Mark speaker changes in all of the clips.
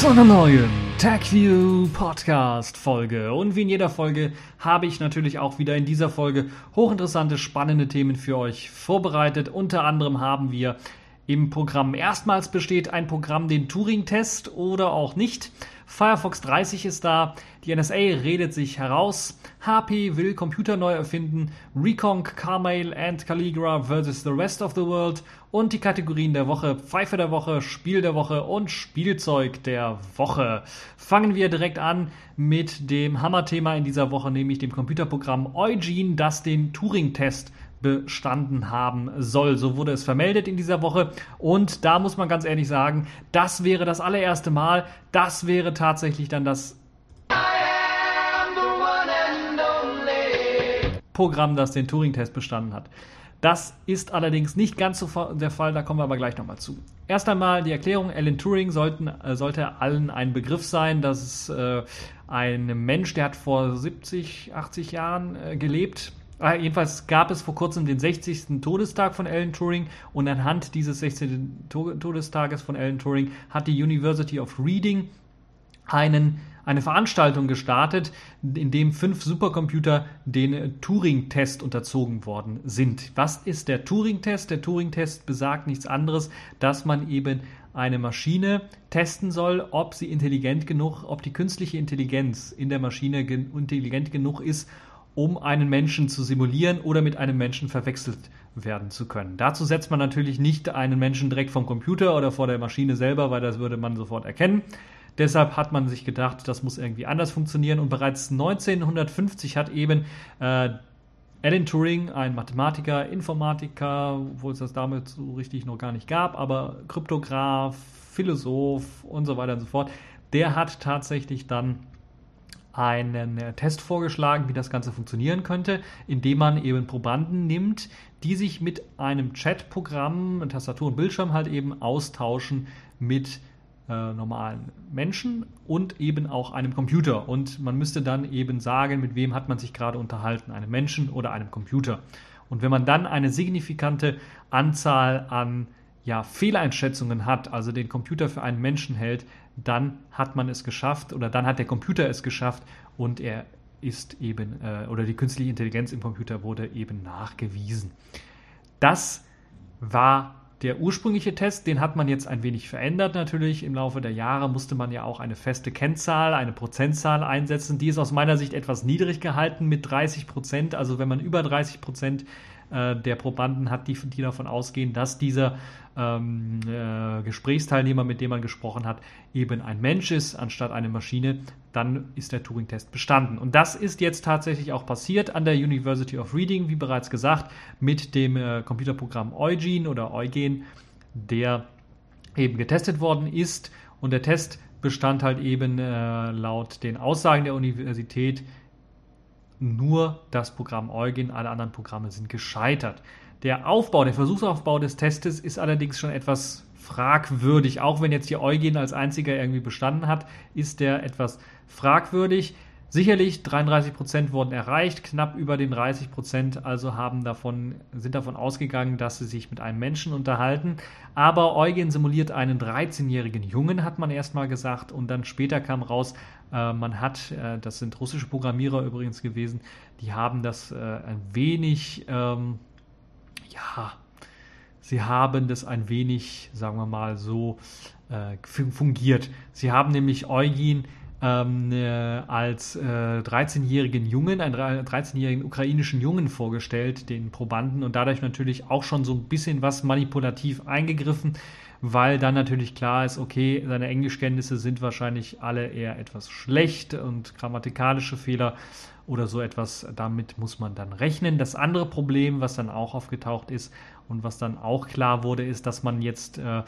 Speaker 1: Zu einer neuen TechView Podcast Folge. Und wie in jeder Folge habe ich natürlich auch wieder in dieser Folge hochinteressante, spannende Themen für euch vorbereitet. Unter anderem haben wir im Programm erstmals besteht ein Programm den Turing-Test oder auch nicht. Firefox 30 ist da, die NSA redet sich heraus, HP will Computer neu erfinden, Reconk, Carmail and Calligra versus the rest of the world und die Kategorien der Woche, Pfeife der Woche, Spiel der Woche und Spielzeug der Woche. Fangen wir direkt an mit dem Hammerthema in dieser Woche, nämlich dem Computerprogramm Eugene, das den Turing-Test bestanden haben soll. So wurde es vermeldet in dieser Woche. Und da muss man ganz ehrlich sagen, das wäre das allererste Mal. Das wäre tatsächlich dann das Programm, das den Turing-Test bestanden hat. Das ist allerdings nicht ganz so der Fall, da kommen wir aber gleich nochmal zu. Erst einmal die Erklärung, Alan Turing sollten, äh, sollte allen ein Begriff sein. Das ist äh, ein Mensch, der hat vor 70, 80 Jahren äh, gelebt jedenfalls gab es vor kurzem den 60. Todestag von Alan Turing und anhand dieses 16. Todestages von Alan Turing hat die University of Reading einen, eine Veranstaltung gestartet, in dem fünf Supercomputer den Turing-Test unterzogen worden sind. Was ist der Turing-Test? Der Turing-Test besagt nichts anderes, dass man eben eine Maschine testen soll, ob sie intelligent genug, ob die künstliche Intelligenz in der Maschine intelligent genug ist, um einen Menschen zu simulieren oder mit einem Menschen verwechselt werden zu können. Dazu setzt man natürlich nicht einen Menschen direkt vom Computer oder vor der Maschine selber, weil das würde man sofort erkennen. Deshalb hat man sich gedacht, das muss irgendwie anders funktionieren und bereits 1950 hat eben äh, Alan Turing, ein Mathematiker, Informatiker, obwohl es das damals so richtig noch gar nicht gab, aber Kryptograph, Philosoph und so weiter und so fort, der hat tatsächlich dann einen äh, Test vorgeschlagen, wie das Ganze funktionieren könnte, indem man eben Probanden nimmt, die sich mit einem Chatprogramm, Tastatur und Bildschirm halt eben austauschen mit äh, normalen Menschen und eben auch einem Computer. Und man müsste dann eben sagen, mit wem hat man sich gerade unterhalten, einem Menschen oder einem Computer. Und wenn man dann eine signifikante Anzahl an ja, Fehleinschätzungen hat, also den Computer für einen Menschen hält, dann hat man es geschafft oder dann hat der Computer es geschafft und er ist eben, äh, oder die künstliche Intelligenz im Computer wurde eben nachgewiesen. Das war der ursprüngliche Test, den hat man jetzt ein wenig verändert natürlich. Im Laufe der Jahre musste man ja auch eine feste Kennzahl, eine Prozentzahl einsetzen. Die ist aus meiner Sicht etwas niedrig gehalten mit 30 Prozent. Also wenn man über 30 Prozent äh, der Probanden hat, die, die davon ausgehen, dass dieser ähm, äh, Gesprächsteilnehmer, mit dem man gesprochen hat, eben ein Mensch ist, anstatt eine Maschine, dann ist der Turing-Test bestanden. Und das ist jetzt tatsächlich auch passiert an der University of Reading, wie bereits gesagt, mit dem äh, Computerprogramm Eugen oder Eugen, der eben getestet worden ist. Und der Test bestand halt eben äh, laut den Aussagen der Universität nur das Programm Eugen, alle anderen Programme sind gescheitert. Der Aufbau, der Versuchsaufbau des Testes ist allerdings schon etwas fragwürdig. Auch wenn jetzt hier Eugen als einziger irgendwie bestanden hat, ist der etwas fragwürdig. Sicherlich 33 Prozent wurden erreicht, knapp über den 30 Prozent also haben davon, sind davon ausgegangen, dass sie sich mit einem Menschen unterhalten. Aber Eugen simuliert einen 13-jährigen Jungen, hat man erstmal gesagt, und dann später kam raus, äh, man hat, äh, das sind russische Programmierer übrigens gewesen, die haben das äh, ein wenig, ähm, ja, sie haben das ein wenig, sagen wir mal so, äh, fungiert. Sie haben nämlich Eugen ähm, äh, als äh, 13-jährigen Jungen, einen 13-jährigen ukrainischen Jungen vorgestellt, den Probanden, und dadurch natürlich auch schon so ein bisschen was manipulativ eingegriffen, weil dann natürlich klar ist, okay, seine Englischkenntnisse sind wahrscheinlich alle eher etwas schlecht und grammatikalische Fehler oder so etwas, damit muss man dann rechnen. Das andere Problem, was dann auch aufgetaucht ist und was dann auch klar wurde, ist, dass man jetzt äh,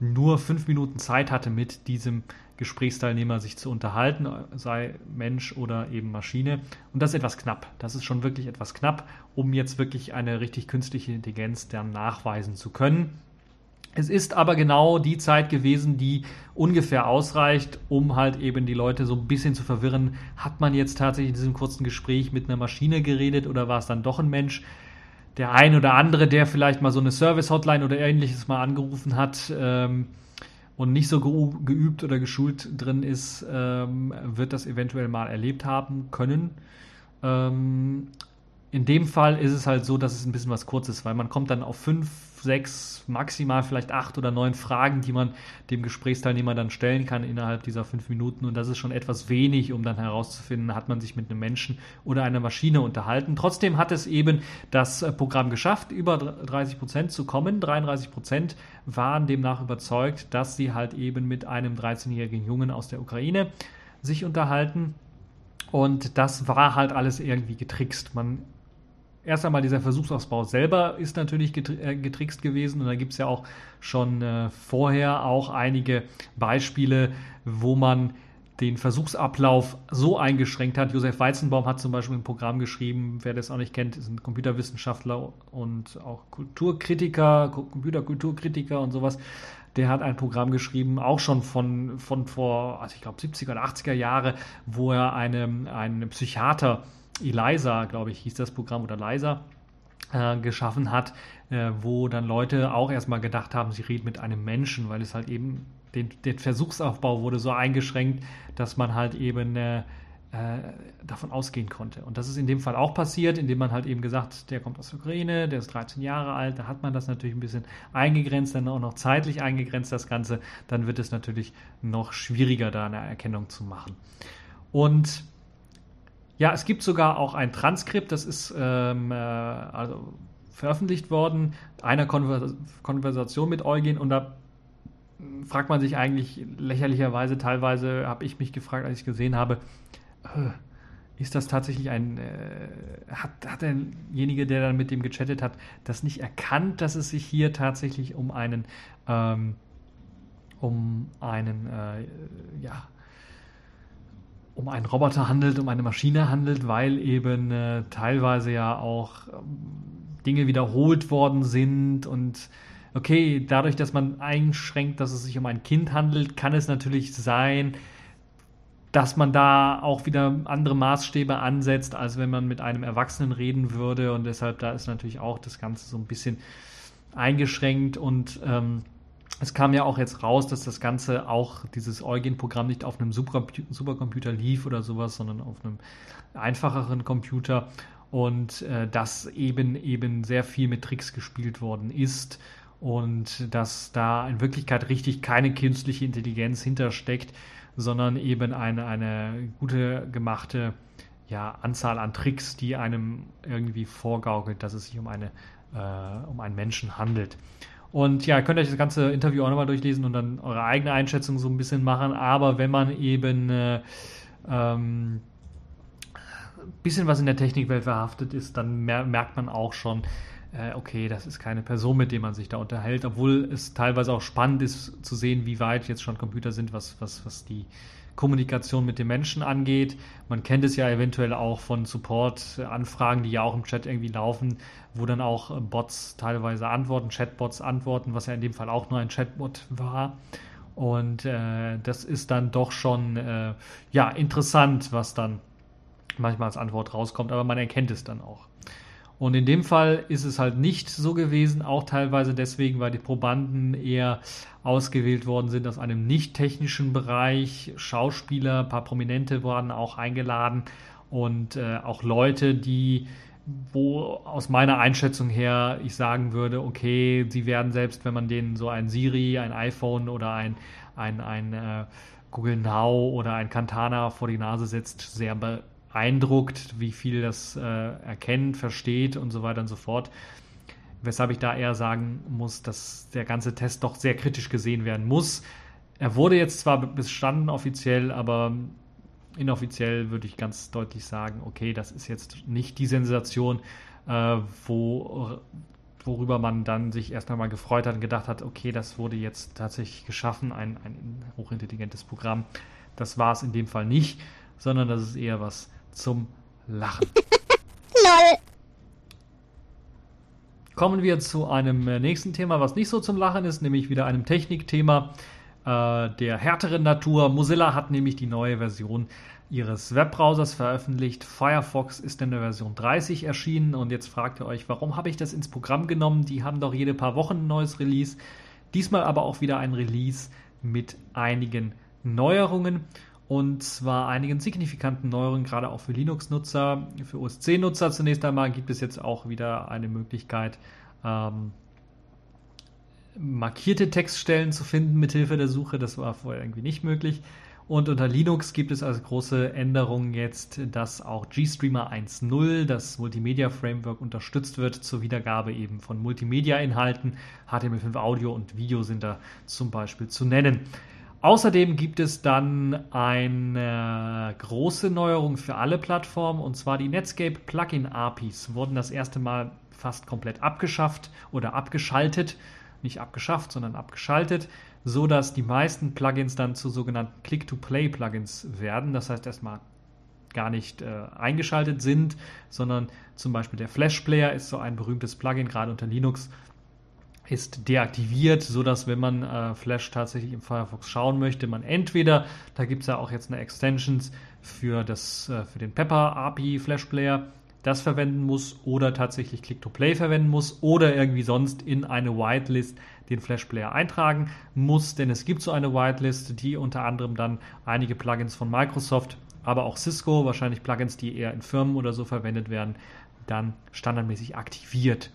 Speaker 1: nur fünf Minuten Zeit hatte, mit diesem Gesprächsteilnehmer sich zu unterhalten, sei Mensch oder eben Maschine. Und das ist etwas knapp. Das ist schon wirklich etwas knapp, um jetzt wirklich eine richtig künstliche Intelligenz dann nachweisen zu können. Es ist aber genau die Zeit gewesen, die ungefähr ausreicht, um halt eben die Leute so ein bisschen zu verwirren. Hat man jetzt tatsächlich in diesem kurzen Gespräch mit einer Maschine geredet oder war es dann doch ein Mensch? Der ein oder andere, der vielleicht mal so eine Service-Hotline oder ähnliches mal angerufen hat, ähm, und nicht so geübt oder geschult drin ist, ähm, wird das eventuell mal erlebt haben können. Ähm, in dem Fall ist es halt so, dass es ein bisschen was Kurzes, weil man kommt dann auf fünf, sechs, maximal vielleicht acht oder neun Fragen, die man dem Gesprächsteilnehmer dann stellen kann innerhalb dieser fünf Minuten. Und das ist schon etwas wenig, um dann herauszufinden, hat man sich mit einem Menschen oder einer Maschine unterhalten. Trotzdem hat es eben das äh, Programm geschafft, über 30 Prozent zu kommen. 33 Prozent waren demnach überzeugt, dass sie halt eben mit einem 13-jährigen Jungen aus der Ukraine sich unterhalten. Und das war halt alles irgendwie getrickst. Man erst einmal dieser Versuchsausbau selber ist natürlich äh, getrickst gewesen und da gibt es ja auch schon äh, vorher auch einige Beispiele, wo man den Versuchsablauf so eingeschränkt hat. Josef Weizenbaum hat zum Beispiel ein Programm geschrieben, wer das auch nicht kennt, ist ein Computerwissenschaftler und auch Kulturkritiker, Computerkulturkritiker und sowas. Der hat ein Programm geschrieben, auch schon von, von vor, also ich glaube 70er oder 80er Jahre, wo er eine, einen Psychiater Eliza, glaube ich, hieß das Programm oder Liza, äh, geschaffen hat, äh, wo dann Leute auch erstmal gedacht haben, sie reden mit einem Menschen, weil es halt eben, den, der Versuchsaufbau wurde so eingeschränkt, dass man halt eben äh, äh davon ausgehen konnte. Und das ist in dem Fall auch passiert, indem man halt eben gesagt, der kommt aus der Ukraine, der ist 13 Jahre alt, da hat man das natürlich ein bisschen eingegrenzt, dann auch noch zeitlich eingegrenzt das Ganze, dann wird es natürlich noch schwieriger, da eine Erkennung zu machen. Und ja, es gibt sogar auch ein Transkript, das ist ähm, äh, also veröffentlicht worden, einer Konvers Konversation mit Eugen und da fragt man sich eigentlich lächerlicherweise, teilweise habe ich mich gefragt, als ich gesehen habe, äh, ist das tatsächlich ein, äh, hat, hat derjenige, der dann mit dem gechattet hat, das nicht erkannt, dass es sich hier tatsächlich um einen, ähm, um einen, äh, ja, um einen Roboter handelt, um eine Maschine handelt, weil eben äh, teilweise ja auch ähm, Dinge wiederholt worden sind und okay, dadurch, dass man einschränkt, dass es sich um ein Kind handelt, kann es natürlich sein, dass man da auch wieder andere Maßstäbe ansetzt, als wenn man mit einem Erwachsenen reden würde. Und deshalb da ist natürlich auch das Ganze so ein bisschen eingeschränkt und ähm, es kam ja auch jetzt raus, dass das Ganze auch, dieses Eugen-Programm nicht auf einem Supercomputer lief oder sowas, sondern auf einem einfacheren Computer und äh, dass eben eben sehr viel mit Tricks gespielt worden ist und dass da in Wirklichkeit richtig keine künstliche Intelligenz hintersteckt, sondern eben eine, eine gute gemachte ja, Anzahl an Tricks, die einem irgendwie vorgaukelt, dass es sich um, eine, äh, um einen Menschen handelt. Und ja, könnt euch das ganze Interview auch nochmal durchlesen und dann eure eigene Einschätzung so ein bisschen machen. Aber wenn man eben äh, ähm, bisschen was in der Technikwelt verhaftet ist, dann mer merkt man auch schon, äh, okay, das ist keine Person, mit der man sich da unterhält, obwohl es teilweise auch spannend ist zu sehen, wie weit jetzt schon Computer sind, was, was, was die Kommunikation mit den Menschen angeht. Man kennt es ja eventuell auch von Support-Anfragen, die ja auch im Chat irgendwie laufen, wo dann auch Bots teilweise antworten, Chatbots antworten, was ja in dem Fall auch nur ein Chatbot war. Und äh, das ist dann doch schon äh, ja interessant, was dann manchmal als Antwort rauskommt, aber man erkennt es dann auch. Und in dem Fall ist es halt nicht so gewesen, auch teilweise deswegen, weil die Probanden eher ausgewählt worden sind aus einem nicht technischen Bereich. Schauspieler, ein paar Prominente wurden auch eingeladen und äh, auch Leute, die wo aus meiner Einschätzung her ich sagen würde, okay, sie werden selbst, wenn man denen so ein Siri, ein iPhone oder ein, ein, ein äh, Google Now oder ein Cantana vor die Nase setzt, sehr beeindruckt, wie viel das äh, erkennt, versteht und so weiter und so fort. Weshalb ich da eher sagen muss, dass der ganze Test doch sehr kritisch gesehen werden muss. Er wurde jetzt zwar bestanden offiziell, aber inoffiziell würde ich ganz deutlich sagen, okay, das ist jetzt nicht die Sensation, äh, wo, worüber man dann sich erst einmal gefreut hat und gedacht hat, okay, das wurde jetzt tatsächlich geschaffen, ein, ein hochintelligentes Programm. Das war es in dem Fall nicht, sondern das ist eher was zum Lachen. LOL. Kommen wir zu einem äh, nächsten Thema, was nicht so zum Lachen ist, nämlich wieder einem Technikthema äh, der härteren Natur. Mozilla hat nämlich die neue Version ihres Webbrowsers veröffentlicht. Firefox ist in der Version 30 erschienen und jetzt fragt ihr euch, warum habe ich das ins Programm genommen? Die haben doch jede paar Wochen ein neues Release. Diesmal aber auch wieder ein Release, mit einigen Neuerungen und zwar einigen signifikanten Neuerungen, gerade auch für Linux-Nutzer. Für OS 10-Nutzer zunächst einmal gibt es jetzt auch wieder eine Möglichkeit, ähm, markierte Textstellen zu finden mit Hilfe der Suche. Das war vorher irgendwie nicht möglich. Und unter Linux gibt es als große Änderung jetzt, dass auch GStreamer 1.0, das Multimedia Framework, unterstützt wird zur Wiedergabe eben von Multimedia-Inhalten. HTML5 Audio und Video sind da zum Beispiel zu nennen. Außerdem gibt es dann eine große Neuerung für alle Plattformen und zwar die Netscape Plugin APIs wurden das erste Mal fast komplett abgeschafft oder abgeschaltet. Nicht abgeschafft, sondern abgeschaltet so dass die meisten Plugins dann zu sogenannten Click-to-Play-Plugins werden. Das heißt erstmal gar nicht äh, eingeschaltet sind, sondern zum Beispiel der Flash Player ist so ein berühmtes Plugin, gerade unter Linux ist deaktiviert, so dass wenn man äh, Flash tatsächlich im Firefox schauen möchte, man entweder, da gibt es ja auch jetzt eine Extensions für, das, äh, für den Pepper API Flash Player, das verwenden muss oder tatsächlich Click-to-Play verwenden muss oder irgendwie sonst in eine Whitelist den Flash Player eintragen muss, denn es gibt so eine Whitelist, die unter anderem dann einige Plugins von Microsoft, aber auch Cisco, wahrscheinlich Plugins, die eher in Firmen oder so verwendet werden, dann standardmäßig aktiviert.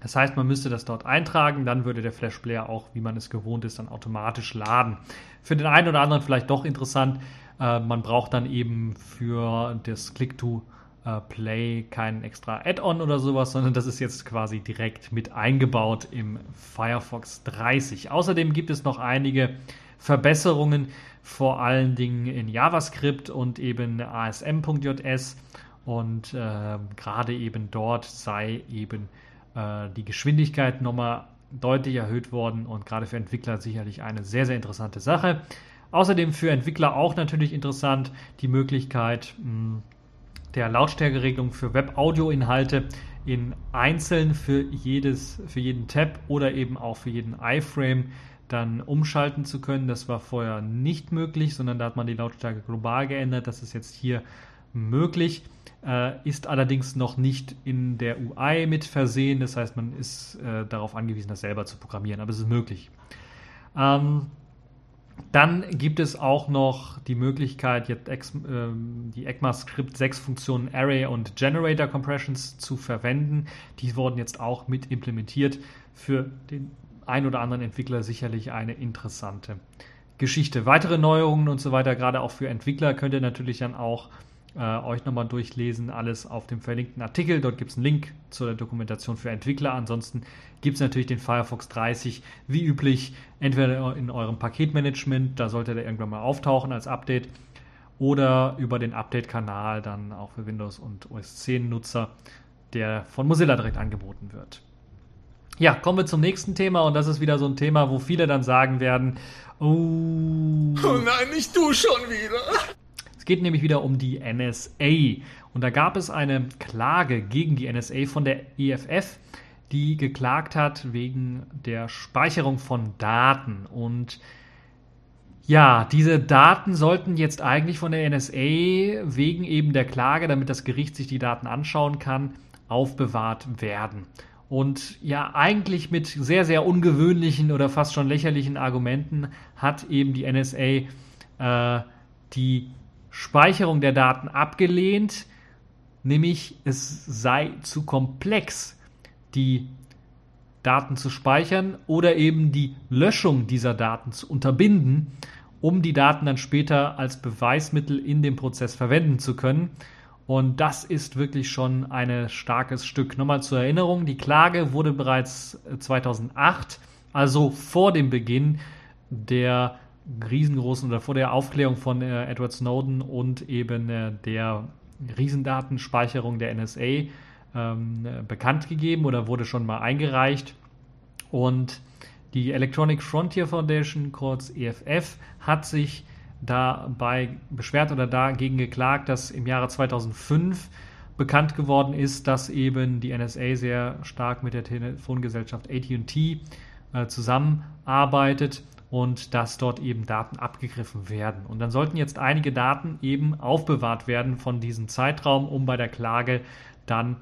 Speaker 1: Das heißt, man müsste das dort eintragen, dann würde der Flash Player auch, wie man es gewohnt ist, dann automatisch laden. Für den einen oder anderen vielleicht doch interessant, äh, man braucht dann eben für das Click-to- äh, Play kein extra Add-on oder sowas, sondern das ist jetzt quasi direkt mit eingebaut im Firefox 30. Außerdem gibt es noch einige Verbesserungen, vor allen Dingen in JavaScript und eben ASM.js und äh, gerade eben dort sei eben die Geschwindigkeit nochmal deutlich erhöht worden und gerade für Entwickler sicherlich eine sehr, sehr interessante Sache. Außerdem für Entwickler auch natürlich interessant die Möglichkeit, der Lautstärkeregelung für Web-Audio-Inhalte in einzeln für, jedes, für jeden Tab oder eben auch für jeden iFrame dann umschalten zu können. Das war vorher nicht möglich, sondern da hat man die Lautstärke global geändert. Das ist jetzt hier möglich, äh, ist allerdings noch nicht in der UI mit versehen. Das heißt, man ist äh, darauf angewiesen, das selber zu programmieren, aber es ist möglich. Ähm, dann gibt es auch noch die Möglichkeit, jetzt Ex, äh, die ECMAScript 6 Funktionen Array und Generator Compressions zu verwenden. Die wurden jetzt auch mit implementiert. Für den ein oder anderen Entwickler sicherlich eine interessante Geschichte. Weitere Neuerungen und so weiter, gerade auch für Entwickler, könnt ihr natürlich dann auch äh, euch nochmal durchlesen. Alles auf dem verlinkten Artikel. Dort gibt es einen Link zur Dokumentation für Entwickler. Ansonsten gibt es natürlich den Firefox 30, wie üblich, entweder in eurem Paketmanagement, da sollte der irgendwann mal auftauchen als Update, oder über den Update-Kanal dann auch für Windows und OS 10-Nutzer, der von Mozilla direkt angeboten wird. Ja, kommen wir zum nächsten Thema und das ist wieder so ein Thema, wo viele dann sagen werden, oh,
Speaker 2: oh nein, nicht du schon wieder.
Speaker 1: Geht nämlich wieder um die NSA. Und da gab es eine Klage gegen die NSA von der EFF, die geklagt hat wegen der Speicherung von Daten. Und ja, diese Daten sollten jetzt eigentlich von der NSA wegen eben der Klage, damit das Gericht sich die Daten anschauen kann, aufbewahrt werden. Und ja, eigentlich mit sehr, sehr ungewöhnlichen oder fast schon lächerlichen Argumenten hat eben die NSA äh, die Speicherung der Daten abgelehnt, nämlich es sei zu komplex, die Daten zu speichern oder eben die Löschung dieser Daten zu unterbinden, um die Daten dann später als Beweismittel in dem Prozess verwenden zu können. Und das ist wirklich schon ein starkes Stück. Nochmal zur Erinnerung, die Klage wurde bereits 2008, also vor dem Beginn der riesengroßen oder vor der Aufklärung von äh, Edward Snowden und eben äh, der Riesendatenspeicherung der NSA ähm, bekannt gegeben oder wurde schon mal eingereicht. Und die Electronic Frontier Foundation, kurz EFF, hat sich dabei beschwert oder dagegen geklagt, dass im Jahre 2005 bekannt geworden ist, dass eben die NSA sehr stark mit der Telefongesellschaft ATT äh, zusammenarbeitet und dass dort eben Daten abgegriffen werden. Und dann sollten jetzt einige Daten eben aufbewahrt werden von diesem Zeitraum, um bei der Klage dann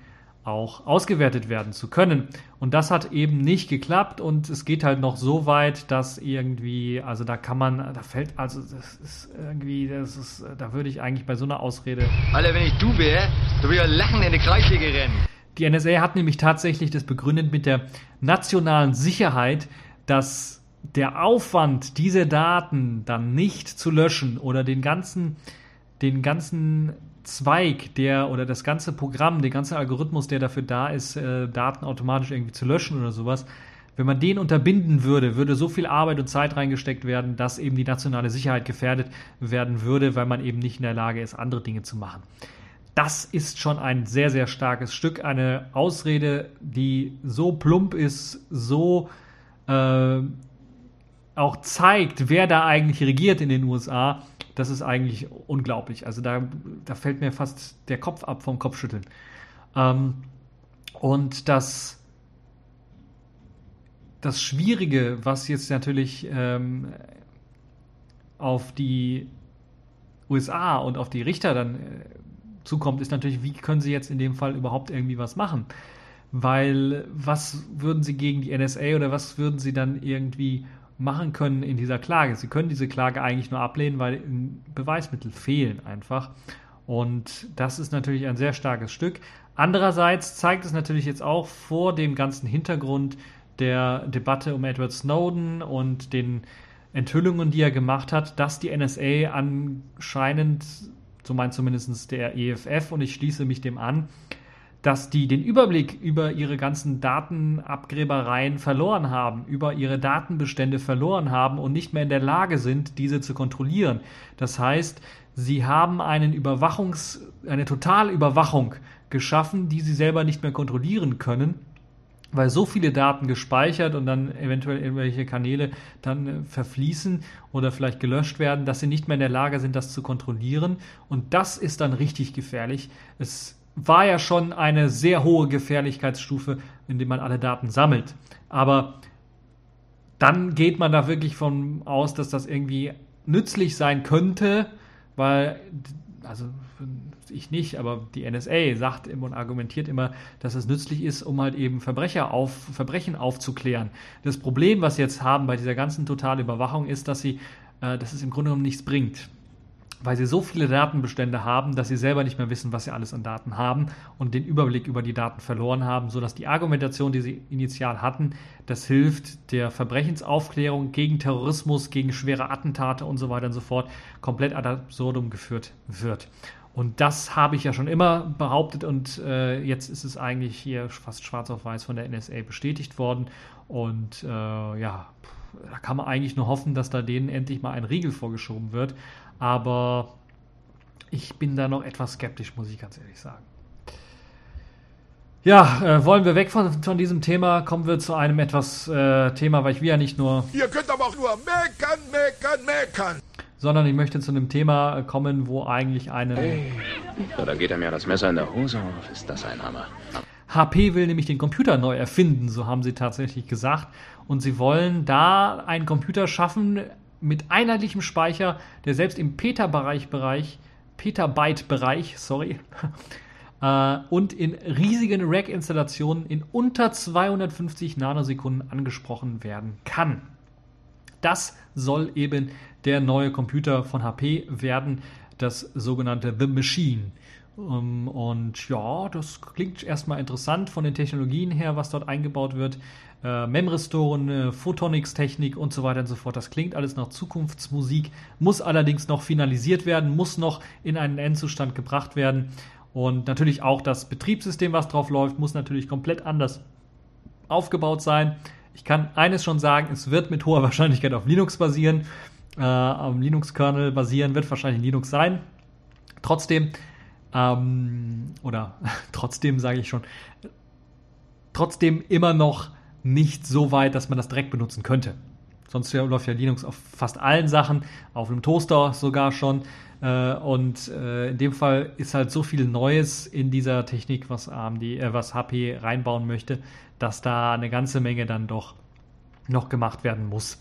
Speaker 1: auch ausgewertet werden zu können. Und das hat eben nicht geklappt und es geht halt noch so weit, dass irgendwie, also da kann man, da fällt, also das ist irgendwie, das ist, da würde ich eigentlich bei so einer Ausrede.
Speaker 3: Alter, wenn ich du wäre, du würdest lachen in die Kreissäge rennen.
Speaker 1: Die NSA hat nämlich tatsächlich das begründet mit der nationalen Sicherheit, dass der Aufwand, diese Daten dann nicht zu löschen oder den ganzen, den ganzen Zweig, der oder das ganze Programm, der ganze Algorithmus, der dafür da ist, äh, Daten automatisch irgendwie zu löschen oder sowas, wenn man den unterbinden würde, würde so viel Arbeit und Zeit reingesteckt werden, dass eben die nationale Sicherheit gefährdet werden würde, weil man eben nicht in der Lage ist, andere Dinge zu machen. Das ist schon ein sehr, sehr starkes Stück, eine Ausrede, die so plump ist, so äh, auch zeigt, wer da eigentlich regiert in den USA, das ist eigentlich unglaublich. Also da, da fällt mir fast der Kopf ab vom Kopfschütteln. Ähm, und das, das Schwierige, was jetzt natürlich ähm, auf die USA und auf die Richter dann äh, zukommt, ist natürlich, wie können sie jetzt in dem Fall überhaupt irgendwie was machen? Weil was würden sie gegen die NSA oder was würden sie dann irgendwie machen können in dieser Klage. Sie können diese Klage eigentlich nur ablehnen, weil Beweismittel fehlen einfach. Und das ist natürlich ein sehr starkes Stück. Andererseits zeigt es natürlich jetzt auch vor dem ganzen Hintergrund der Debatte um Edward Snowden und den Enthüllungen, die er gemacht hat, dass die NSA anscheinend, so meint zumindest der EFF, und ich schließe mich dem an, dass die den Überblick über ihre ganzen Datenabgräbereien verloren haben, über ihre Datenbestände verloren haben und nicht mehr in der Lage sind, diese zu kontrollieren. Das heißt, sie haben einen Überwachungs, eine Totalüberwachung geschaffen, die sie selber nicht mehr kontrollieren können, weil so viele Daten gespeichert und dann eventuell irgendwelche Kanäle dann äh, verfließen oder vielleicht gelöscht werden, dass sie nicht mehr in der Lage sind, das zu kontrollieren. Und das ist dann richtig gefährlich. Es war ja schon eine sehr hohe Gefährlichkeitsstufe, indem man alle Daten sammelt. Aber dann geht man da wirklich von aus, dass das irgendwie nützlich sein könnte, weil, also ich nicht, aber die NSA sagt immer und argumentiert immer, dass es nützlich ist, um halt eben Verbrecher auf, Verbrechen aufzuklären. Das Problem, was sie jetzt haben bei dieser ganzen Totalüberwachung, ist, dass sie, äh, dass es im Grunde genommen nichts bringt weil sie so viele Datenbestände haben, dass sie selber nicht mehr wissen, was sie alles an Daten haben und den Überblick über die Daten verloren haben, sodass die Argumentation, die sie initial hatten, das hilft der Verbrechensaufklärung gegen Terrorismus, gegen schwere Attentate und so weiter und so fort, komplett ad absurdum geführt wird. Und das habe ich ja schon immer behauptet und äh, jetzt ist es eigentlich hier fast schwarz auf weiß von der NSA bestätigt worden. Und äh, ja, da kann man eigentlich nur hoffen, dass da denen endlich mal ein Riegel vorgeschoben wird. Aber ich bin da noch etwas skeptisch, muss ich ganz ehrlich sagen. Ja, äh, wollen wir weg von, von diesem Thema, kommen wir zu einem etwas äh, Thema, weil ich will ja nicht nur.
Speaker 2: Ihr könnt aber auch nur meckern, meckern, meckern.
Speaker 1: Sondern ich möchte zu einem Thema kommen, wo eigentlich eine. Hey.
Speaker 4: Da geht er mir das Messer in der Hose auf. Ist das ein Hammer?
Speaker 1: HP will nämlich den Computer neu erfinden, so haben sie tatsächlich gesagt. Und sie wollen da einen Computer schaffen, mit einheitlichem Speicher, der selbst im Petabyte-Bereich, Petabyte-Bereich, sorry, äh, und in riesigen Rack-Installationen in unter 250 Nanosekunden angesprochen werden kann. Das soll eben der neue Computer von HP werden, das sogenannte The Machine. Ähm, und ja, das klingt erstmal interessant von den Technologien her, was dort eingebaut wird äh, Memristoren, äh, Photonics-Technik und so weiter und so fort. Das klingt alles nach Zukunftsmusik, muss allerdings noch finalisiert werden, muss noch in einen Endzustand gebracht werden. Und natürlich auch das Betriebssystem, was drauf läuft, muss natürlich komplett anders aufgebaut sein. Ich kann eines schon sagen, es wird mit hoher Wahrscheinlichkeit auf Linux basieren. Äh, am Linux-Kernel basieren wird wahrscheinlich Linux sein. Trotzdem, ähm, oder trotzdem sage ich schon, trotzdem immer noch nicht so weit, dass man das direkt benutzen könnte. Sonst läuft ja Linux auf fast allen Sachen, auf einem Toaster sogar schon. Äh, und äh, in dem Fall ist halt so viel Neues in dieser Technik, was AMD, äh, was HP reinbauen möchte, dass da eine ganze Menge dann doch noch gemacht werden muss.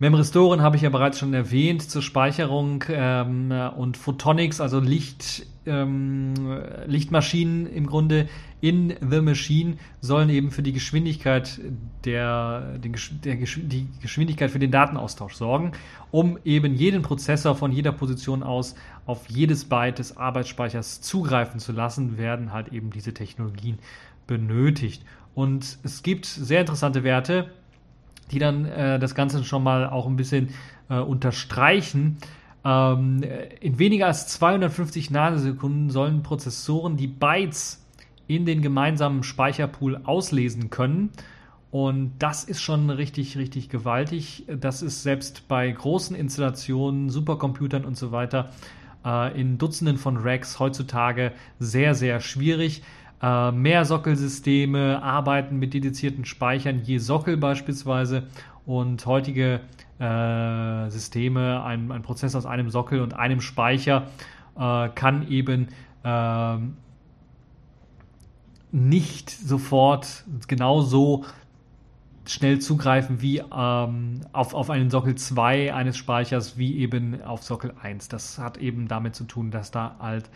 Speaker 1: Memristoren habe ich ja bereits schon erwähnt zur Speicherung ähm, und Photonics, also Licht, ähm, Lichtmaschinen im Grunde in The Machine sollen eben für die Geschwindigkeit der, den, der die Geschwindigkeit für den Datenaustausch sorgen, um eben jeden Prozessor von jeder Position aus auf jedes Byte des Arbeitsspeichers zugreifen zu lassen, werden halt eben diese Technologien benötigt. Und es gibt sehr interessante Werte, die dann äh, das Ganze schon mal auch ein bisschen äh, unterstreichen. Ähm, in weniger als 250 Nanosekunden sollen Prozessoren die Bytes in den gemeinsamen Speicherpool auslesen können. Und das ist schon richtig, richtig gewaltig. Das ist selbst bei großen Installationen, Supercomputern und so weiter äh, in Dutzenden von Racks heutzutage sehr, sehr schwierig. Äh, mehr Sockelsysteme arbeiten mit dedizierten Speichern je Sockel beispielsweise und heutige äh, Systeme, ein, ein Prozess aus einem Sockel und einem Speicher äh, kann eben äh, nicht sofort genauso schnell zugreifen wie ähm, auf, auf einen Sockel 2 eines Speichers wie eben auf Sockel 1. Das hat eben damit zu tun, dass da halt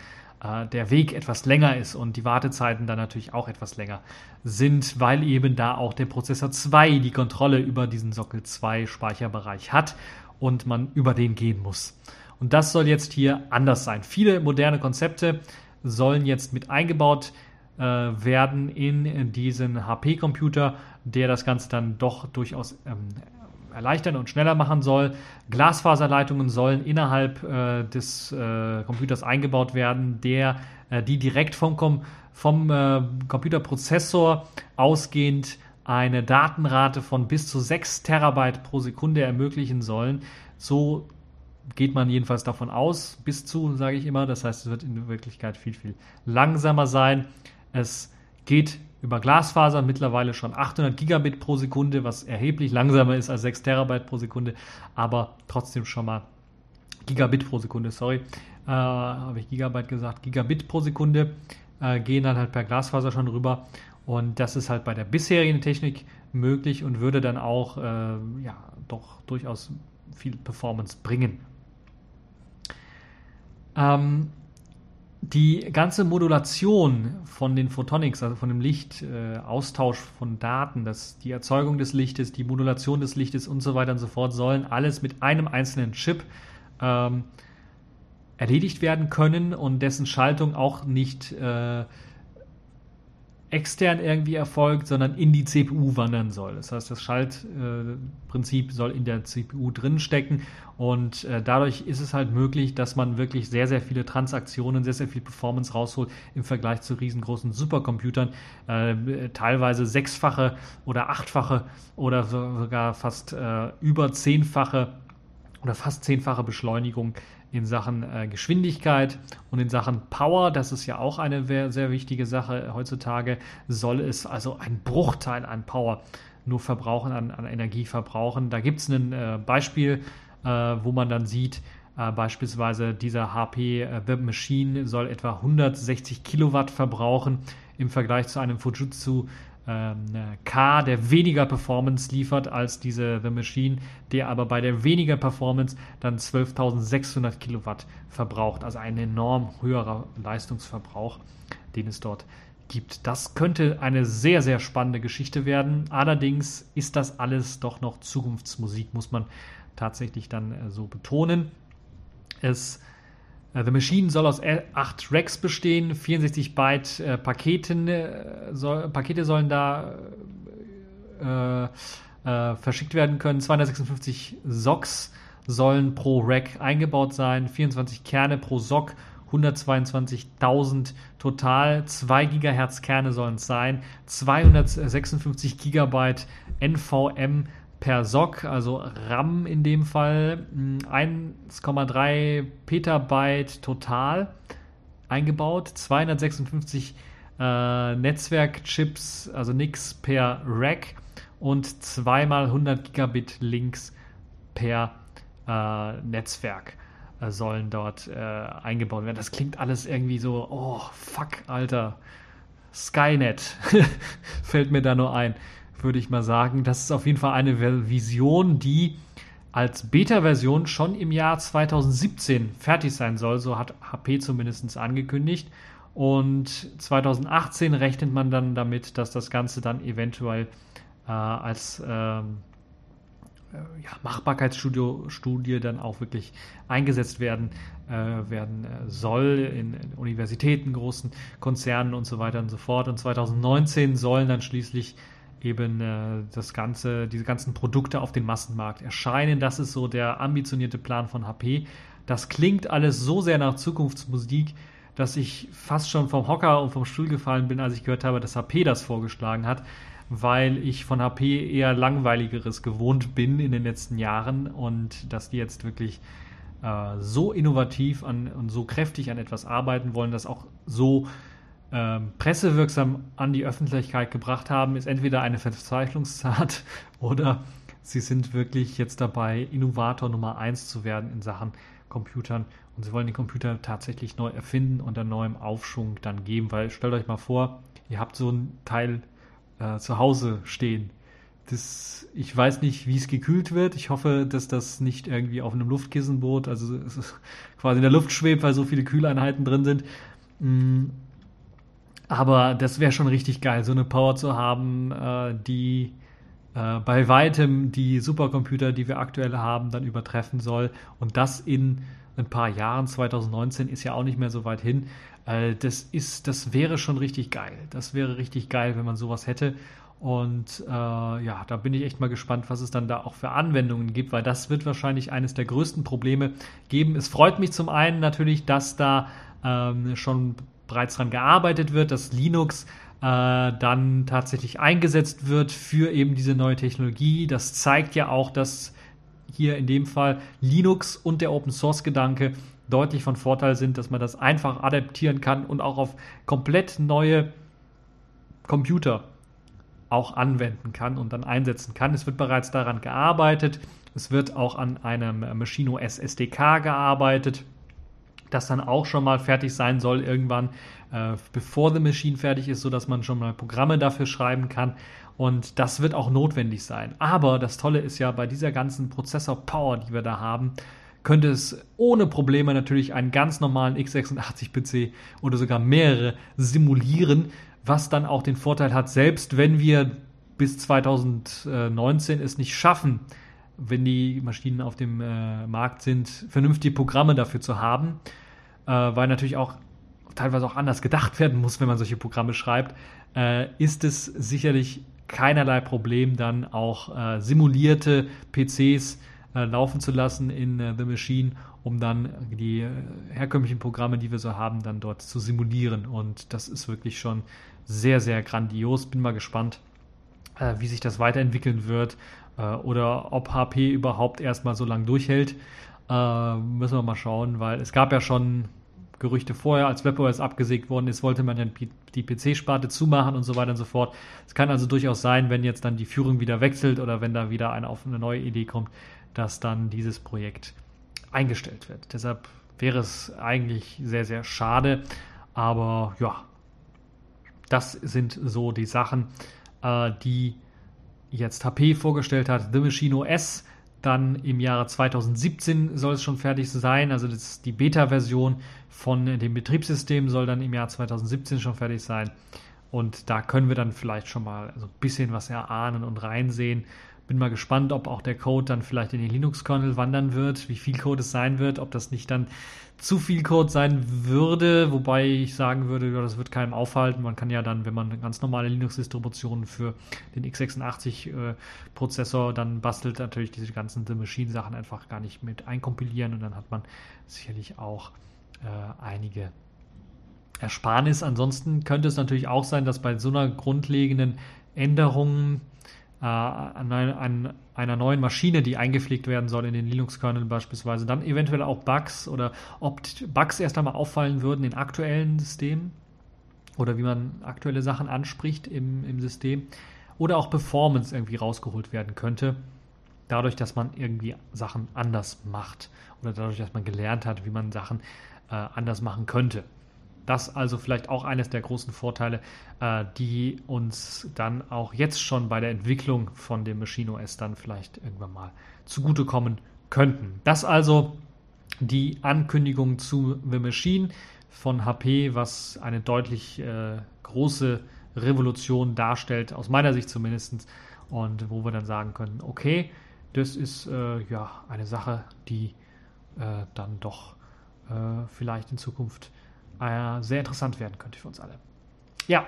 Speaker 1: äh, der Weg etwas länger ist und die Wartezeiten dann natürlich auch etwas länger sind, weil eben da auch der Prozessor 2 die Kontrolle über diesen Sockel 2 Speicherbereich hat und man über den gehen muss. Und das soll jetzt hier anders sein. Viele moderne Konzepte sollen jetzt mit eingebaut äh, werden in diesen HP-Computer, der das Ganze dann doch durchaus ähm, erleichtern und schneller machen soll. Glasfaserleitungen sollen innerhalb äh, des äh, Computers eingebaut werden, der äh, die direkt vom, vom äh, Computerprozessor ausgehend eine Datenrate von bis zu 6 Terabyte pro Sekunde ermöglichen sollen. So geht man jedenfalls davon aus, bis zu, sage ich immer. Das heißt, es wird in Wirklichkeit viel, viel langsamer sein. Es geht über Glasfaser mittlerweile schon 800 Gigabit pro Sekunde, was erheblich langsamer ist als 6 Terabyte pro Sekunde, aber trotzdem schon mal Gigabit pro Sekunde, sorry, äh, habe ich Gigabyte gesagt, Gigabit pro Sekunde äh, gehen dann halt per Glasfaser schon rüber. Und das ist halt bei der bisherigen Technik möglich und würde dann auch äh, ja, doch durchaus viel Performance bringen. Ähm, die ganze Modulation von den Photonics, also von dem Licht, äh, Austausch von Daten, das, die Erzeugung des Lichtes, die Modulation des Lichtes und so weiter und so fort, sollen alles mit einem einzelnen Chip ähm, erledigt werden können und dessen Schaltung auch nicht äh, extern irgendwie erfolgt, sondern in die CPU wandern soll. Das heißt, das Schaltprinzip soll in der CPU drin stecken und äh, dadurch ist es halt möglich, dass man wirklich sehr, sehr viele Transaktionen, sehr, sehr viel Performance rausholt im Vergleich zu riesengroßen Supercomputern. Äh, teilweise sechsfache oder achtfache oder sogar fast äh, über zehnfache oder fast zehnfache Beschleunigung in Sachen äh, Geschwindigkeit und in Sachen Power, das ist ja auch eine sehr, wichtige Sache heutzutage, soll es also ein Bruchteil an Power nur verbrauchen, an, an Energie verbrauchen. Da gibt es ein äh, Beispiel, äh, wo man dann sieht, äh, beispielsweise dieser HP äh, Web Machine soll etwa 160 Kilowatt verbrauchen im Vergleich zu einem Fujitsu ähm, K, der weniger Performance liefert als diese The Machine, der aber bei der weniger Performance dann 12.600 Kilowatt verbraucht. Also ein enorm höherer Leistungsverbrauch, den es dort gibt. Das könnte eine sehr, sehr spannende Geschichte werden. Allerdings ist das alles doch noch Zukunftsmusik, muss man tatsächlich dann äh, so betonen. Es The Machine soll aus 8 Racks bestehen, 64 Byte äh, Paketen, äh, soll, Pakete sollen da äh, äh, verschickt werden können. 256 SOCs sollen pro Rack eingebaut sein, 24 Kerne pro SOC, 122.000 total, 2 GHz Kerne sollen es sein, 256 GB NVM per SOC, also RAM in dem Fall, 1,3 hm, Petabyte total eingebaut, 256 äh, Netzwerkchips, also nix per Rack. Und zweimal 100 Gigabit Links per äh, Netzwerk äh, sollen dort äh, eingebaut werden. Das klingt alles irgendwie so, oh fuck, Alter, Skynet fällt mir da nur ein würde ich mal sagen. Das ist auf jeden Fall eine Vision, die als Beta-Version schon im Jahr 2017 fertig sein soll. So hat HP zumindest angekündigt. Und 2018 rechnet man dann damit, dass das Ganze dann eventuell äh, als ähm, äh, ja, Machbarkeitsstudie dann auch wirklich eingesetzt werden, äh, werden äh, soll in, in, Universitäten, großen Konzernen und so weiter und so fort. Und 2019 sollen dann schließlich eben äh, das ganze, diese ganzen Produkte auf den Massenmarkt erscheinen. Das ist so der ambitionierte Plan von HP. Das klingt alles so sehr nach Zukunftsmusik, dass ich fast schon vom Hocker und vom Stuhl gefallen bin, als ich gehört habe, dass HP das vorgeschlagen hat, weil ich von HP eher langweiligeres gewohnt bin in den letzten Jahren und dass die jetzt wirklich äh, so innovativ an, und so kräftig an etwas arbeiten wollen, das auch so äh, pressewirksam an die Öffentlichkeit gebracht haben, ist entweder eine Verzweiflungstat oder sie sind wirklich jetzt dabei, Innovator Nummer eins zu werden in Sachen Computern und sie wollen den Computer tatsächlich neu erfinden und einen neuen Aufschwung dann geben, weil stellt euch mal vor, ihr habt so ein Teil äh, zu Hause stehen. Das, ich weiß nicht, wie es gekühlt wird. Ich hoffe, dass das nicht irgendwie auf einem Luftkissenboot, also quasi in der Luft schwebt, weil so viele Kühleinheiten drin sind. Aber das wäre schon richtig geil, so eine Power zu haben, äh, die äh, bei weitem die Supercomputer, die wir aktuell haben, dann übertreffen soll. Und das in ein paar Jahren, 2019 ist ja auch nicht mehr so weit hin. Äh, das ist, das wäre schon richtig geil. Das wäre richtig geil, wenn man sowas hätte. Und äh, ja, da bin ich echt mal gespannt, was es dann da auch für Anwendungen gibt, weil das wird wahrscheinlich eines der größten Probleme geben. Es freut mich zum einen natürlich, dass da ähm, schon bereits dran gearbeitet wird, dass Linux äh, dann tatsächlich eingesetzt wird für eben diese neue Technologie. Das zeigt ja auch, dass hier in dem Fall Linux und der Open Source Gedanke deutlich von Vorteil sind, dass man das einfach adaptieren kann und auch auf komplett neue Computer auch anwenden kann und dann einsetzen kann. Es wird bereits daran gearbeitet. Es wird auch an einem Machine OS SDK gearbeitet, das dann auch schon mal fertig sein soll irgendwann äh, bevor The Machine fertig ist, sodass man schon mal Programme dafür schreiben kann. Und das wird auch notwendig sein. Aber das Tolle ist ja bei dieser ganzen Prozessor-Power, die wir da haben, könnte es ohne Probleme natürlich einen ganz normalen x86-PC oder sogar mehrere simulieren, was dann auch den Vorteil hat, selbst wenn wir bis 2019 es nicht schaffen, wenn die Maschinen auf dem äh, Markt sind, vernünftige Programme dafür zu haben, äh, weil natürlich auch teilweise auch anders gedacht werden muss, wenn man solche Programme schreibt, äh, ist es sicherlich keinerlei Problem, dann auch äh, simulierte PCs äh, laufen zu lassen in äh, The Machine, um dann die äh, herkömmlichen Programme, die wir so haben, dann dort zu simulieren. Und das ist wirklich schon sehr, sehr grandios. Bin mal gespannt, wie sich das weiterentwickeln wird oder ob HP überhaupt erstmal so lange durchhält. Müssen wir mal schauen, weil es gab ja schon Gerüchte vorher, als WebOS abgesägt worden ist, wollte man ja die PC-Sparte zumachen und so weiter und so fort. Es kann also durchaus sein, wenn jetzt dann die Führung wieder wechselt oder wenn da wieder eine, auf neue Idee kommt, dass dann dieses Projekt eingestellt wird. Deshalb wäre es eigentlich sehr, sehr schade. Aber ja, das sind so die Sachen, äh, die jetzt HP vorgestellt hat. The Machine OS dann im Jahre 2017 soll es schon fertig sein. Also das die Beta-Version von dem Betriebssystem soll dann im Jahr 2017 schon fertig sein. Und da können wir dann vielleicht schon mal so ein bisschen was erahnen und reinsehen. Bin mal gespannt, ob auch der Code dann vielleicht in den Linux-Kernel wandern wird, wie viel Code es sein wird, ob das nicht dann zu viel Code sein würde, wobei ich sagen würde, ja, das wird keinem aufhalten. Man kann ja dann, wenn man ganz normale Linux-Distributionen für den x86-Prozessor äh, dann bastelt, natürlich diese ganzen The Machine-Sachen einfach gar nicht mit einkompilieren und dann hat man sicherlich auch äh, einige Ersparnis. Ansonsten könnte es natürlich auch sein, dass bei so einer grundlegenden Änderung äh, an, an, einer neuen Maschine, die eingepflegt werden soll in den Linux-Kernel beispielsweise, dann eventuell auch Bugs oder ob Bugs erst einmal auffallen würden in aktuellen Systemen oder wie man aktuelle Sachen anspricht im, im System oder auch Performance irgendwie rausgeholt werden könnte, dadurch, dass man irgendwie Sachen anders macht oder dadurch, dass man gelernt hat, wie man Sachen äh, anders machen könnte. Das also vielleicht auch eines der großen Vorteile, äh, die uns dann auch jetzt schon bei der Entwicklung von dem Machine OS dann vielleicht irgendwann mal zugutekommen könnten. Das also die Ankündigung zu The Machine von HP, was eine deutlich äh, große Revolution darstellt, aus meiner Sicht zumindest. Und wo wir dann sagen können, okay, das ist äh, ja eine Sache, die äh, dann doch vielleicht in Zukunft äh, sehr interessant werden könnte für uns alle. Ja,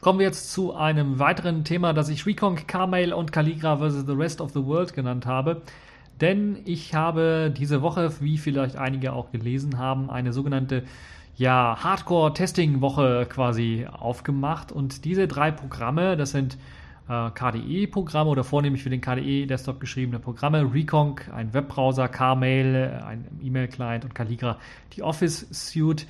Speaker 1: kommen wir jetzt zu einem weiteren Thema, das ich Reconk, Carmail und Caligra vs. The Rest of the World genannt habe. Denn ich habe diese Woche, wie vielleicht einige auch gelesen haben, eine sogenannte ja, Hardcore-Testing-Woche quasi aufgemacht. Und diese drei Programme, das sind äh, KDE-Programme oder vornehmlich für den KDE-Desktop geschriebene Programme, Reconk, ein Webbrowser, Carmail, ein E-Mail-Client und Calligra, die Office-Suite,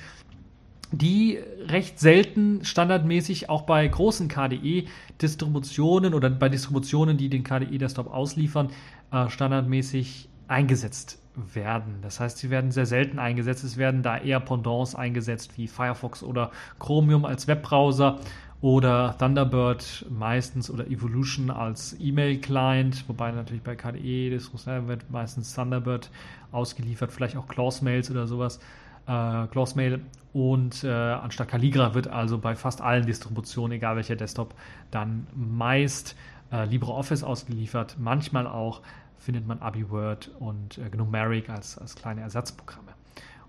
Speaker 1: die recht selten standardmäßig auch bei großen KDE-Distributionen oder bei Distributionen, die den KDE-Desktop ausliefern, äh, standardmäßig eingesetzt werden. Das heißt, sie werden sehr selten eingesetzt. Es werden da eher Pendants eingesetzt wie Firefox oder Chromium als Webbrowser oder Thunderbird meistens oder Evolution als E-Mail-Client, wobei natürlich bei KDE das wird meistens Thunderbird ausgeliefert, vielleicht auch Clause-Mails oder sowas. Äh, Clause-Mail und äh, anstatt Calligra wird also bei fast allen Distributionen, egal welcher Desktop, dann meist äh, LibreOffice ausgeliefert. Manchmal auch findet man AbiWord und äh, Gnumeric als, als kleine Ersatzprogramme.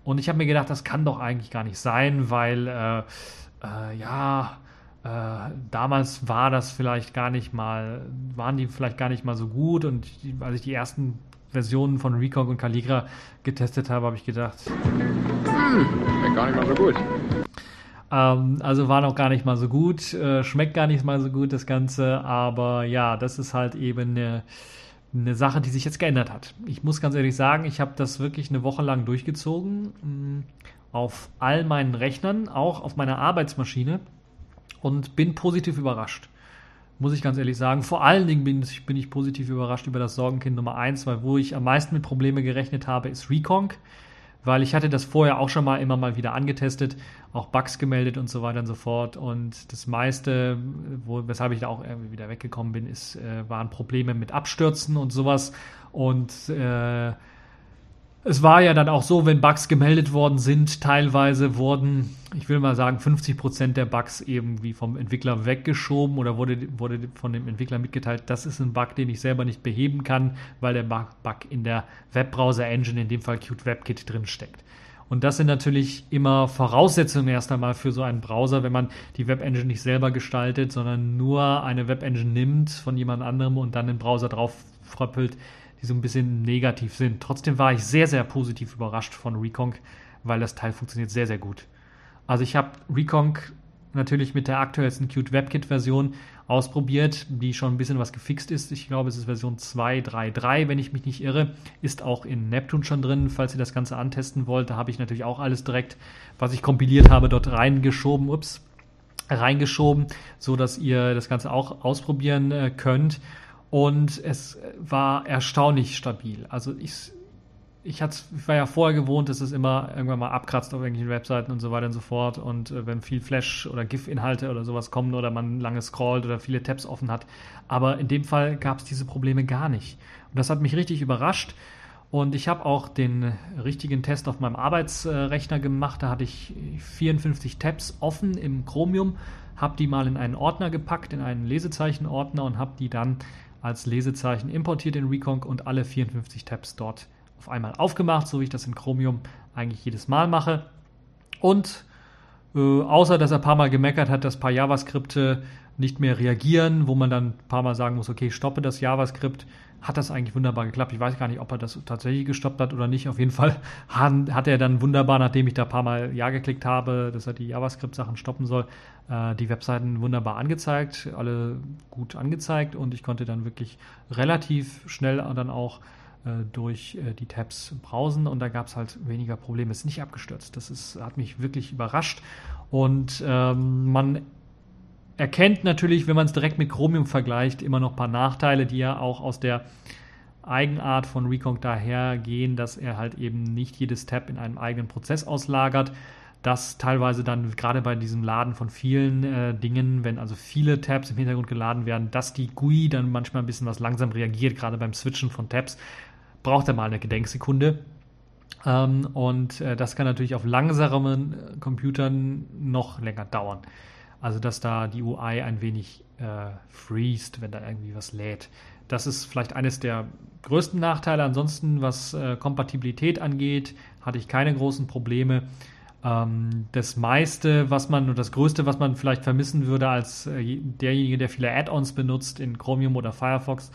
Speaker 1: Und ich habe mir gedacht, das kann doch eigentlich gar nicht sein, weil äh, äh, ja, äh, damals war das vielleicht gar nicht mal, waren die vielleicht gar nicht mal so gut und die, als ich die ersten Versionen von Recon und Calligra getestet habe, habe ich gedacht,
Speaker 4: hm, gar nicht mal so gut.
Speaker 1: Ähm, also war noch gar nicht mal so gut, äh, schmeckt gar nicht mal so gut das Ganze, aber ja, das ist halt eben eine, eine Sache, die sich jetzt geändert hat. Ich muss ganz ehrlich sagen, ich habe das wirklich eine Woche lang durchgezogen mh, mm, auf all meinen Rechnern, auch auf meiner Arbeitsmaschine und bin positiv überrascht. Muss ich ganz ehrlich sagen. Vor allen Dingen bin, bin ich positiv überrascht über das Sorgenkind Nummer 1, weil wo ich am meisten mit Probleme gerechnet habe, ist Reconk weil ich hatte das vorher auch schon mal immer mal wieder angetestet, auch Bugs gemeldet und so weiter und so fort. Und das meiste, wo, weshalb ich da auch irgendwie wieder weggekommen bin, ist, äh, waren Probleme mit Abstürzen und sowas. Und äh, es war ja dann auch so, wenn Bugs gemeldet worden sind, teilweise wurden, ich will mal sagen, 50 Prozent der Bugs irgendwie vom Entwickler weggeschoben oder wurde, wurde von dem Entwickler mitgeteilt, das ist ein Bug, den ich selber nicht beheben kann, weil der Bug in der Webbrowser-Engine, in dem Fall Qt WebKit, drin steckt. Und das sind natürlich immer Voraussetzungen erst einmal für so einen Browser, wenn man die Web-Engine nicht selber gestaltet, sondern nur eine Web-Engine nimmt von jemand anderem und dann den Browser drauf fröppelt die so ein bisschen negativ sind. Trotzdem war ich sehr, sehr positiv überrascht von Reconk, weil das Teil funktioniert sehr, sehr gut. Also ich habe Reconk natürlich mit der aktuellsten Qt WebKit Version ausprobiert, die schon ein bisschen was gefixt ist. Ich glaube, es ist Version 2.3.3, wenn ich mich nicht irre. Ist auch in Neptune schon drin, falls ihr das Ganze antesten wollt. Da habe ich natürlich auch alles direkt, was ich kompiliert habe, dort reingeschoben. Ups, reingeschoben, so dass ihr das Ganze auch ausprobieren äh, könnt und es war erstaunlich stabil. Also ich, ich, ich war ja vorher gewohnt, dass es immer irgendwann mal abkratzt auf irgendwelchen Webseiten und so weiter und so fort. Und äh, wenn viel Flash- oder GIF-Inhalte oder sowas kommen oder man lange scrollt oder viele Tabs offen hat. Aber in dem Fall gab es diese Probleme gar nicht. Und das hat mich richtig überrascht. Und ich habe auch den richtigen Test auf meinem Arbeitsrechner gemacht. Da hatte ich 54 Tabs offen im Chromium, habe die mal in einen Ordner gepackt, in einen Lesezeichenordner und habe die dann als Lesezeichen importiert in Reconc und alle 54 Tabs dort auf einmal aufgemacht, so wie ich das in Chromium eigentlich jedes Mal mache. Und äh, außer dass er ein paar Mal gemeckert hat, dass ein paar JavaScripte nicht mehr reagieren, wo man dann ein paar Mal sagen muss, okay, stoppe das JavaScript, hat das eigentlich wunderbar geklappt. Ich weiß gar nicht, ob er das tatsächlich gestoppt hat oder nicht. Auf jeden Fall hat er dann wunderbar, nachdem ich da ein paar Mal Ja geklickt habe, dass er die JavaScript-Sachen stoppen soll, äh, die Webseiten wunderbar angezeigt, alle gut angezeigt und ich konnte dann wirklich relativ schnell dann auch äh, durch äh, die Tabs browsen und da gab es halt weniger Probleme. Es ist nicht abgestürzt. Das ist, hat mich wirklich überrascht und ähm, man erkennt natürlich, wenn man es direkt mit Chromium vergleicht, immer noch ein paar Nachteile, die ja auch aus der Eigenart von Reconc dahergehen, dass er halt eben nicht jedes Tab in einem eigenen Prozess auslagert. dass teilweise dann gerade bei diesem Laden von vielen äh, Dingen, wenn also viele Tabs im Hintergrund geladen werden, dass die GUI dann manchmal ein bisschen was langsam reagiert, gerade beim Switchen von Tabs, braucht er mal eine Gedenksekunde. Ähm, und äh, das kann natürlich auf langsamen äh, Computern noch länger dauern. Also dass da die UI ein wenig äh, freest, wenn da irgendwie was lädt. Das ist vielleicht eines der größten Nachteile. Ansonsten, was äh, Kompatibilität angeht, hatte ich keine großen Probleme. Ähm, das meiste, was man, und das größte, was man vielleicht vermissen würde als äh, derjenige, der viele Add-ons benutzt in Chromium oder Firefox,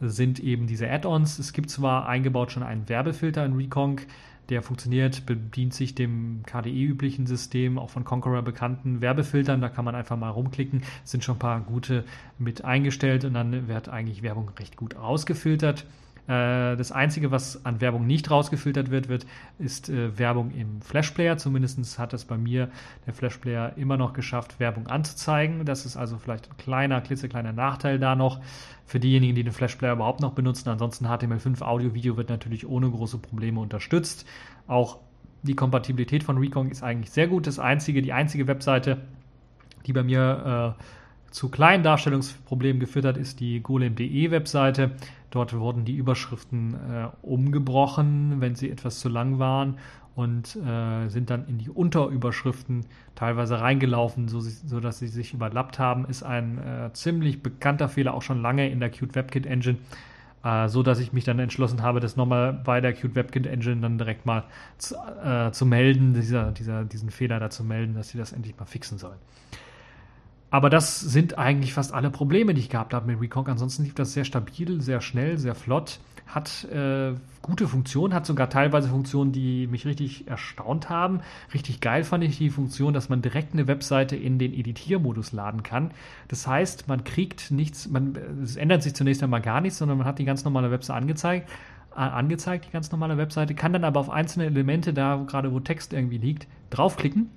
Speaker 1: sind eben diese Add-ons. Es gibt zwar eingebaut schon einen Werbefilter in Reconc, der funktioniert, bedient sich dem KDE-üblichen System, auch von Conqueror bekannten Werbefiltern. Da kann man einfach mal rumklicken, sind schon ein paar gute mit eingestellt und dann wird eigentlich Werbung recht gut ausgefiltert. Äh, das Einzige, was an Werbung nicht rausgefiltert wird, wird ist äh, Werbung im Flashplayer. Zumindest hat es bei mir der Flashplayer immer noch geschafft, Werbung anzuzeigen. Das ist also vielleicht ein kleiner, klitzekleiner Nachteil da noch für diejenigen, die den Flashplayer überhaupt noch benutzen. Ansonsten HTML5 Audio-Video wird natürlich ohne große Probleme unterstützt. Auch die Kompatibilität von Recon ist eigentlich sehr gut. Das einzige, die einzige Webseite, die bei mir äh, zu kleinen Darstellungsproblemen geführt hat, ist die golem.de Webseite. Dort wurden die Überschriften äh, umgebrochen, wenn sie etwas zu lang waren und äh, sind dann in die Unterüberschriften teilweise reingelaufen, so, so dass sie sich überlappt haben. Ist ein äh, ziemlich bekannter Fehler, auch schon lange in der Qt WebKit Engine, äh, so dass ich mich dann entschlossen habe, das nochmal bei der Qt WebKit Engine dann direkt mal zu, äh, zu melden, dieser, dieser, diesen Fehler da zu melden, dass sie das endlich mal fixen sollen. Aber das sind eigentlich fast alle Probleme, die ich gehabt habe mit Reconk. Ansonsten lief das sehr stabil, sehr schnell, sehr flott, hat äh, gute Funktionen, hat sogar teilweise Funktionen, die mich richtig erstaunt haben. Richtig geil fand ich die Funktion, dass man direkt eine Webseite in den Editiermodus laden kann. Das heißt, man kriegt nichts, man, es ändert sich zunächst einmal gar nichts, sondern man hat die ganz normale Webseite angezeigt angezeigt, die ganz normale Webseite, kann dann aber auf einzelne Elemente, da gerade wo Text irgendwie liegt, draufklicken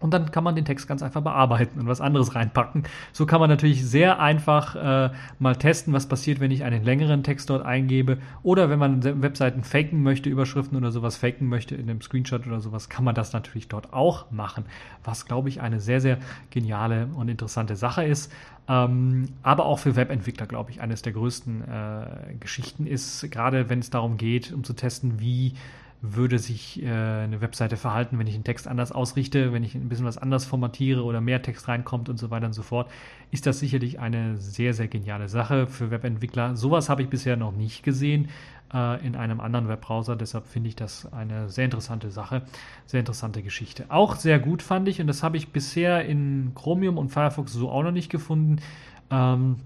Speaker 1: und dann kann man den Text ganz einfach bearbeiten und was anderes reinpacken. So kann man natürlich sehr einfach äh, mal testen, was passiert, wenn ich einen längeren Text dort eingebe. Oder wenn man Webseiten faken möchte, Überschriften oder sowas faken möchte in einem Screenshot oder sowas, kann man das natürlich dort auch machen. Was, glaube ich, eine sehr, sehr geniale und interessante Sache ist. Ähm, aber auch für Webentwickler, glaube ich, eines der größten äh, Geschichten ist, gerade wenn es darum geht, um zu testen, wie würde sich äh, eine Webseite verhalten, wenn ich den Text anders ausrichte, wenn ich ein bisschen was anders formatiere oder mehr Text reinkommt und so weiter und so fort, ist das sicherlich eine sehr, sehr geniale Sache für Webentwickler. Sowas habe ich bisher noch nicht gesehen äh, in einem anderen Webbrowser, deshalb finde ich das eine sehr interessante Sache, sehr interessante Geschichte. Auch sehr gut fand ich, und das habe ich bisher in Chromium und Firefox so auch noch nicht gefunden, ähm,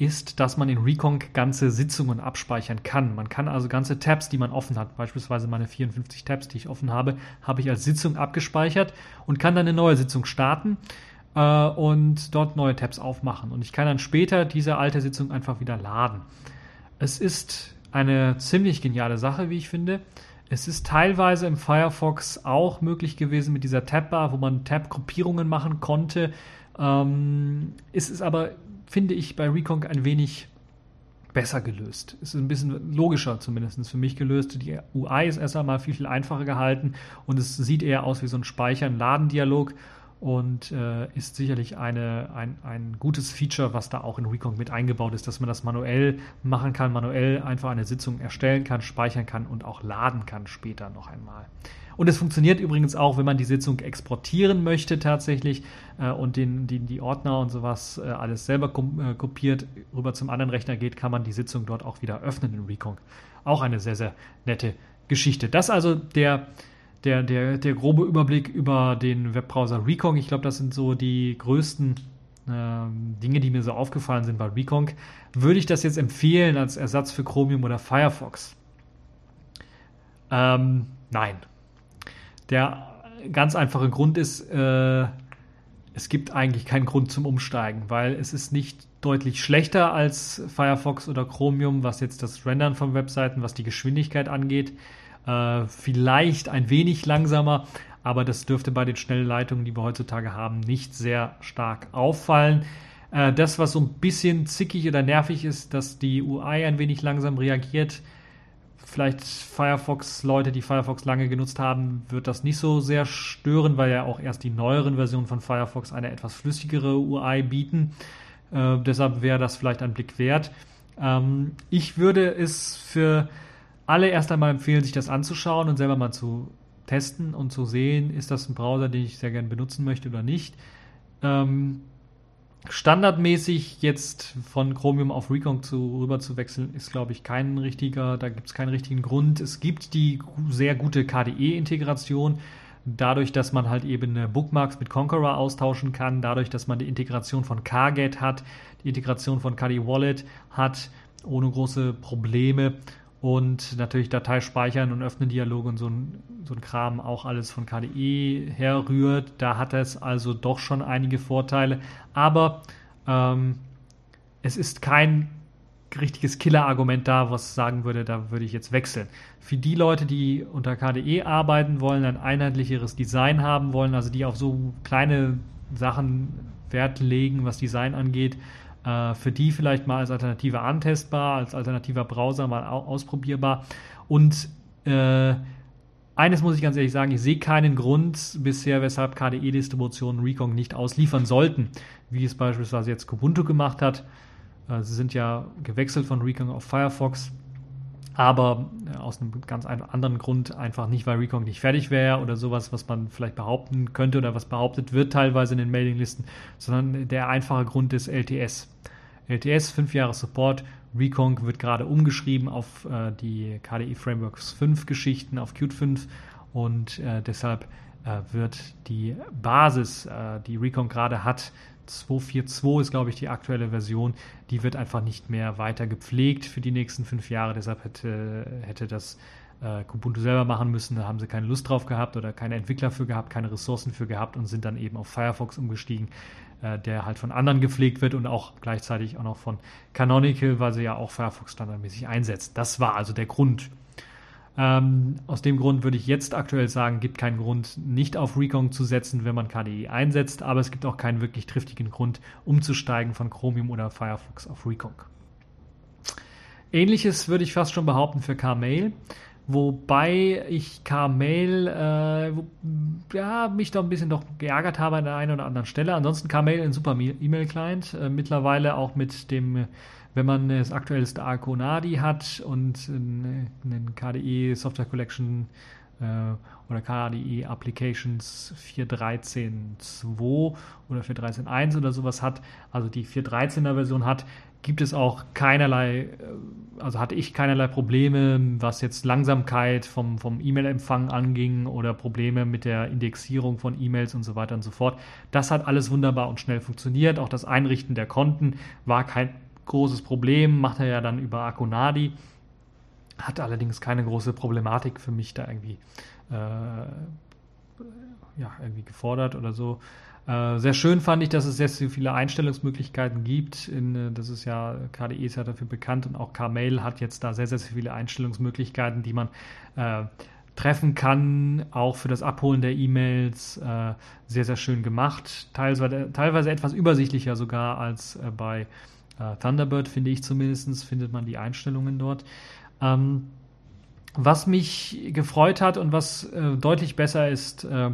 Speaker 1: ist, dass man in Reconc ganze Sitzungen abspeichern kann. Man kann also ganze Tabs, die man offen hat, beispielsweise meine 54 Tabs, die ich offen habe, habe ich als Sitzung abgespeichert und kann dann eine neue Sitzung starten äh, und dort neue Tabs aufmachen. Und ich kann dann später diese alte Sitzung einfach wieder laden. Es ist eine ziemlich geniale Sache, wie ich finde. Es ist teilweise im Firefox auch möglich gewesen mit dieser Tabbar, wo man Tab-Gruppierungen machen konnte. Ähm, es ist aber finde ich bei Recon ein wenig besser gelöst. Es ist ein bisschen logischer zumindest für mich gelöst. Die UI ist erst einmal viel, viel einfacher gehalten und es sieht eher aus wie so ein Speichern-Laden-Dialog und äh, ist sicherlich eine, ein, ein gutes Feature, was da auch in Recon mit eingebaut ist, dass man das manuell machen kann, manuell einfach eine Sitzung erstellen kann, speichern kann und auch laden kann später noch einmal. Und es funktioniert übrigens auch, wenn man die Sitzung exportieren möchte tatsächlich äh, und den, die, die Ordner und sowas äh, alles selber äh, kopiert, rüber zum anderen Rechner geht, kann man die Sitzung dort auch wieder öffnen in Recon. Auch eine sehr, sehr nette Geschichte. Das also der, der, der, der grobe Überblick über den Webbrowser Recon. Ich glaube, das sind so die größten ähm, Dinge, die mir so aufgefallen sind bei Recon. Würde ich das jetzt empfehlen als Ersatz für Chromium oder Firefox? Ähm, nein, der ganz einfache Grund ist, äh, es gibt eigentlich keinen Grund zum Umsteigen, weil es ist nicht deutlich schlechter als Firefox oder Chromium, was jetzt das Rendern von Webseiten, was die Geschwindigkeit angeht. Äh, vielleicht ein wenig langsamer, aber das dürfte bei den Schnellleitungen, die wir heutzutage haben, nicht sehr stark auffallen. Äh, das, was so ein bisschen zickig oder nervig ist, dass die UI ein wenig langsam reagiert, vielleicht Firefox-Leute, die Firefox lange genutzt haben, wird das nicht so sehr stören, weil ja auch erst die neueren Versionen von Firefox eine etwas flüssigere UI bieten. Äh, deshalb wäre das vielleicht ein Blick wert. Ähm, ich würde es für alle erst einmal empfehlen, sich das anzuschauen und selber mal zu testen und zu sehen, ist das ein Browser, den ich sehr gerne benutzen möchte oder nicht. Ähm, standardmäßig jetzt von Chromium auf Recon zu, rüber zu wechseln, ist, glaube ich, kein richtiger, da gibt es keinen richtigen Grund. Es gibt die sehr gute KDE-Integration, dadurch, dass man halt eben Bookmarks mit Conqueror austauschen kann, dadurch, dass man die Integration von Carget hat, die Integration von KDE Wallet hat, ohne große Probleme und natürlich Datei speichern und öffnen Dialoge und so ein, so ein Kram auch alles von KDE herrührt. Da hat es also doch schon einige Vorteile, aber ähm, es ist kein richtiges Killer-Argument da, was sagen würde, da würde ich jetzt wechseln. Für die Leute, die unter KDE arbeiten wollen, ein einheitlicheres Design haben wollen, also die auf so kleine Sachen Wert legen, was Design angeht, für die vielleicht mal als Alternative antestbar, als alternativer Browser mal ausprobierbar. Und äh, eines muss ich ganz ehrlich sagen, ich sehe keinen Grund bisher, weshalb KDE-Distributionen Recon nicht ausliefern sollten, wie es beispielsweise jetzt Kubuntu gemacht hat. Äh, sie sind ja gewechselt von Recon auf Firefox aber äh, aus einem ganz anderen Grund einfach nicht, weil Recon nicht fertig wäre oder sowas, was man vielleicht behaupten könnte oder was behauptet wird teilweise in den Mailinglisten, sondern der einfache Grund ist LTS. LTS, 5 Jahre Support, Recon wird gerade umgeschrieben auf äh, die KDE Frameworks 5 Geschichten, auf Qt 5 und äh, deshalb äh, wird die Basis, äh, die Recon gerade hat, 242 ist, glaube ich, die aktuelle Version. Die wird einfach nicht mehr weiter gepflegt für die nächsten fünf Jahre. Deshalb hätte, hätte das äh, Kubuntu selber machen müssen. Da haben sie keine Lust drauf gehabt oder keine Entwickler für gehabt, keine Ressourcen für gehabt und sind dann eben auf Firefox umgestiegen, äh, der halt von anderen gepflegt wird und auch gleichzeitig auch noch von Canonical, weil sie ja auch Firefox standardmäßig einsetzt. Das war also der Grund. Ähm, aus dem Grund würde ich jetzt aktuell sagen, gibt keinen Grund, nicht auf Recon zu setzen, wenn man KDE einsetzt, aber es gibt auch keinen wirklich triftigen Grund, umzusteigen von Chromium oder Firefox auf Recon. Ähnliches würde ich fast schon behaupten für Kmail. Wobei ich Kmail äh, ja, mich doch ein bisschen doch geärgert habe an der einen oder anderen Stelle. Ansonsten Kmail ein super E-Mail-Client. Äh, mittlerweile auch mit dem wenn man das aktuellste Arconadi hat und einen KDE Software Collection äh, oder KDE Applications 4.13.2 oder 4.13.1 oder sowas hat, also die 4.13er Version hat, gibt es auch keinerlei, äh, also hatte ich keinerlei Probleme, was jetzt Langsamkeit vom, vom E-Mail-Empfang anging oder Probleme mit der Indexierung von E-Mails und so weiter und so fort. Das hat alles wunderbar und schnell funktioniert. Auch das Einrichten der Konten war kein großes Problem, macht er ja dann über Akonadi. Hat allerdings keine große Problematik für mich da irgendwie, äh, ja, irgendwie gefordert oder so. Äh, sehr schön fand ich, dass es sehr, sehr viele Einstellungsmöglichkeiten gibt. In, äh, das ist ja, KDE ist ja dafür bekannt und auch Kmail hat jetzt da sehr, sehr viele Einstellungsmöglichkeiten, die man äh, treffen kann, auch für das Abholen der E-Mails äh, sehr, sehr schön gemacht. Teilweise, teilweise etwas übersichtlicher sogar als äh, bei Thunderbird, finde ich zumindest, findet man die Einstellungen dort. Ähm, was mich gefreut hat und was äh, deutlich besser ist äh,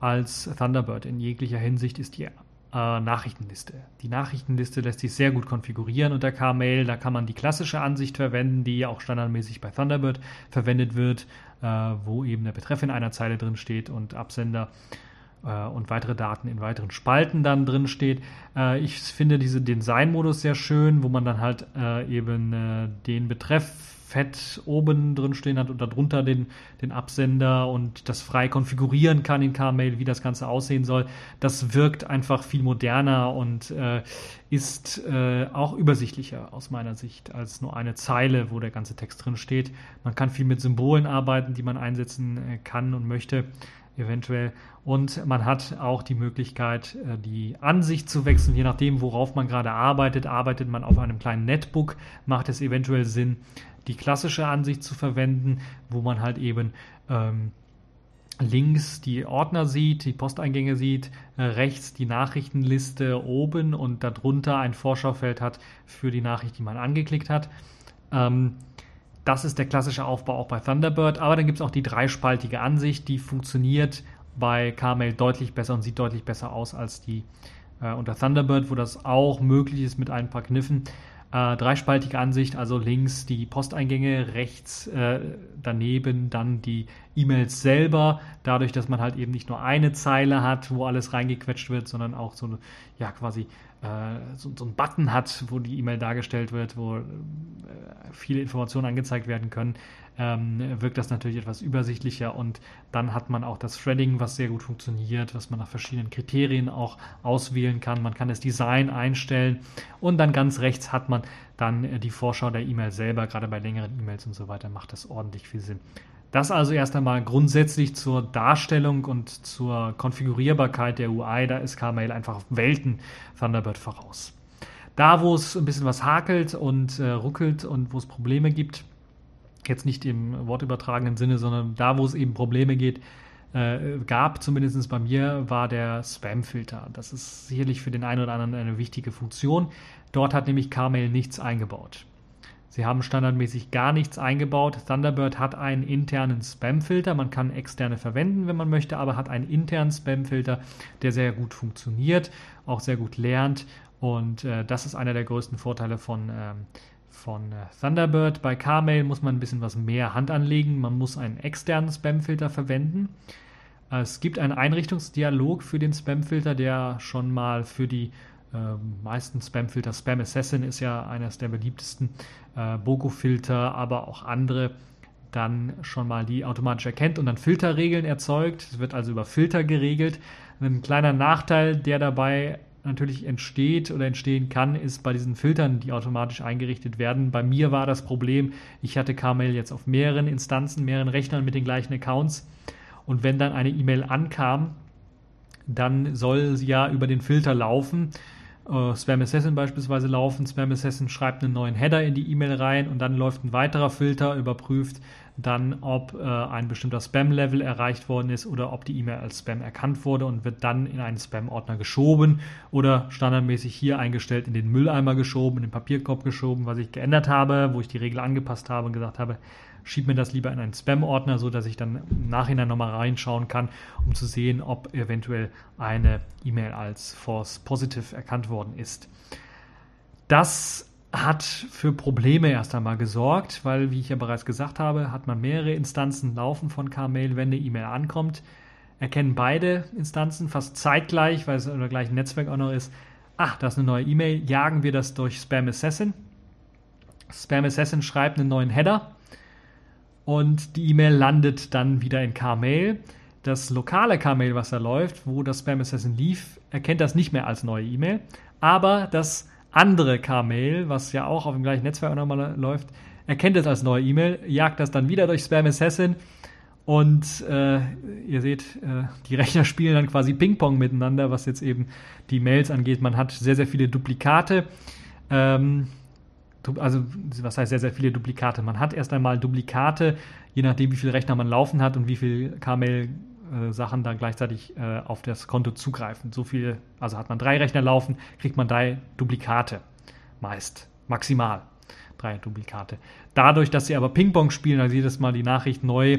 Speaker 1: als Thunderbird in jeglicher Hinsicht, ist die äh, Nachrichtenliste. Die Nachrichtenliste lässt sich sehr gut konfigurieren unter Kmail. Da kann man die klassische Ansicht verwenden, die auch standardmäßig bei Thunderbird verwendet wird, äh, wo eben der Betreff in einer Zeile drin steht und Absender äh, und weitere Daten in weiteren Spalten dann drin steht. Äh, ich finde diese Design-Modus sehr schön, wo man dann halt äh, eben äh, den Betreff fett oben drin stehen hat und darunter den, den Absender und das frei konfigurieren kann in Kmail, wie das Ganze aussehen soll. Das wirkt einfach viel moderner und äh, ist äh, auch übersichtlicher aus meiner Sicht als nur eine Zeile, wo der ganze Text drin steht. Man kann viel mit Symbolen arbeiten, die man einsetzen äh, kann und möchte eventuell. Und man hat auch die Möglichkeit, äh, die Ansicht zu wechseln, je nachdem, worauf man gerade arbeitet. Arbeitet man auf einem kleinen Netbook, macht es eventuell Sinn, die klassische Ansicht zu verwenden, wo man halt eben ähm, links die Ordner sieht, die Posteingänge sieht, äh, rechts die Nachrichtenliste oben und darunter ein Vorschaufeld hat für die Nachricht, die man angeklickt hat. Ähm, das ist der klassische Aufbau auch bei Thunderbird. Aber dann gibt es auch die dreispaltige Ansicht, die funktioniert bei Carmail deutlich besser und sieht deutlich besser aus als die äh, unter Thunderbird, wo das auch möglich ist mit ein paar Kniffen. Äh, dreispaltige Ansicht, also links die Posteingänge, rechts äh, daneben dann die E-Mails selber, dadurch, dass man halt eben nicht nur eine Zeile hat, wo alles reingequetscht wird, sondern auch so ja quasi so, so einen Button hat, wo die E-Mail dargestellt wird, wo äh, viele Informationen angezeigt werden können, ähm, wirkt das natürlich etwas übersichtlicher und dann hat man auch das Threading, was sehr gut funktioniert, was man nach verschiedenen Kriterien auch auswählen kann. Man kann das Design einstellen und dann ganz rechts hat man dann äh, die Vorschau der E-Mail selber, gerade bei längeren E-Mails und so weiter macht das ordentlich viel Sinn. Das also erst einmal grundsätzlich zur Darstellung und zur Konfigurierbarkeit der UI. Da ist Kmail einfach Welten Thunderbird voraus. Da, wo es ein bisschen was hakelt und äh, ruckelt und wo es Probleme gibt, jetzt nicht im wortübertragenen Sinne, sondern da, wo es eben Probleme geht, äh, gab, zumindest bei mir, war der Spam-Filter. Das ist sicherlich für den einen oder anderen eine wichtige Funktion. Dort hat nämlich Kmail nichts eingebaut. Sie haben standardmäßig gar nichts eingebaut. Thunderbird hat einen internen Spam-Filter. Man kann externe verwenden, wenn man möchte, aber hat einen internen Spam-Filter, der sehr gut funktioniert, auch sehr gut lernt. Und äh, das ist einer der größten Vorteile von, ähm, von äh, Thunderbird. Bei Carmail muss man ein bisschen was mehr Hand anlegen. Man muss einen externen Spam-Filter verwenden. Es gibt einen Einrichtungsdialog für den Spam-Filter, der schon mal für die äh, meisten Spam-Filter, Spam Assassin ist ja eines der beliebtesten, äh, Bogo-Filter, aber auch andere dann schon mal die automatisch erkennt und dann Filterregeln erzeugt. Es wird also über Filter geregelt. Ein kleiner Nachteil, der dabei natürlich entsteht oder entstehen kann, ist bei diesen Filtern, die automatisch eingerichtet werden. Bei mir war das Problem, ich hatte Carmail jetzt auf mehreren Instanzen, mehreren Rechnern mit den gleichen Accounts. Und wenn dann eine E-Mail ankam, dann soll sie ja über den Filter laufen äh, Spam Assassin beispielsweise laufen. Spam Assassin schreibt einen neuen Header in die E-Mail rein und dann läuft ein weiterer Filter, überprüft dann, ob äh, ein bestimmter Spam-Level erreicht worden ist oder ob die E-Mail als Spam erkannt wurde und wird dann in einen Spam-Ordner geschoben oder standardmäßig hier eingestellt in den Mülleimer geschoben, in den Papierkorb geschoben, was ich geändert habe, wo ich die Regel angepasst habe und gesagt habe, schieb mir das lieber in einen Spam-Ordner, so dass ich dann im Nachhinein nochmal reinschauen kann, um zu sehen, ob eventuell eine E-Mail als false positive erkannt worden ist. Das hat für Probleme erst einmal gesorgt, weil, wie ich ja bereits gesagt habe, hat man mehrere Instanzen laufen von Kmail, wenn eine E-Mail ankommt, erkennen beide Instanzen fast zeitgleich, weil es der gleichen Netzwerk auch noch ist, ach, da ist eine neue E-Mail, jagen wir das durch Spam Assassin. Spam Assassin schreibt einen neuen Header und die E-Mail landet dann wieder in Kmail. Das lokale Kmail, was da läuft, wo das Spam Assassin lief, erkennt das nicht mehr als neue E-Mail, aber das andere Kmail, was ja auch auf dem gleichen Netzwerk nochmal läuft, erkennt es als neue E-Mail, jagt das dann wieder durch Spam Assassin und äh, ihr seht, äh, die Rechner spielen dann quasi Ping-Pong miteinander, was jetzt eben die Mails angeht. Man hat sehr, sehr viele Duplikate. Ähm, also was heißt sehr, sehr viele Duplikate? Man hat erst einmal Duplikate, je nachdem, wie viele Rechner man laufen hat und wie viele Kmail-Sachen äh, da gleichzeitig äh, auf das Konto zugreifen. So viel, also hat man drei Rechner laufen, kriegt man drei Duplikate. Meist. Maximal. Drei Duplikate. Dadurch, dass sie aber Ping-Pong spielen, also jedes Mal die Nachricht neu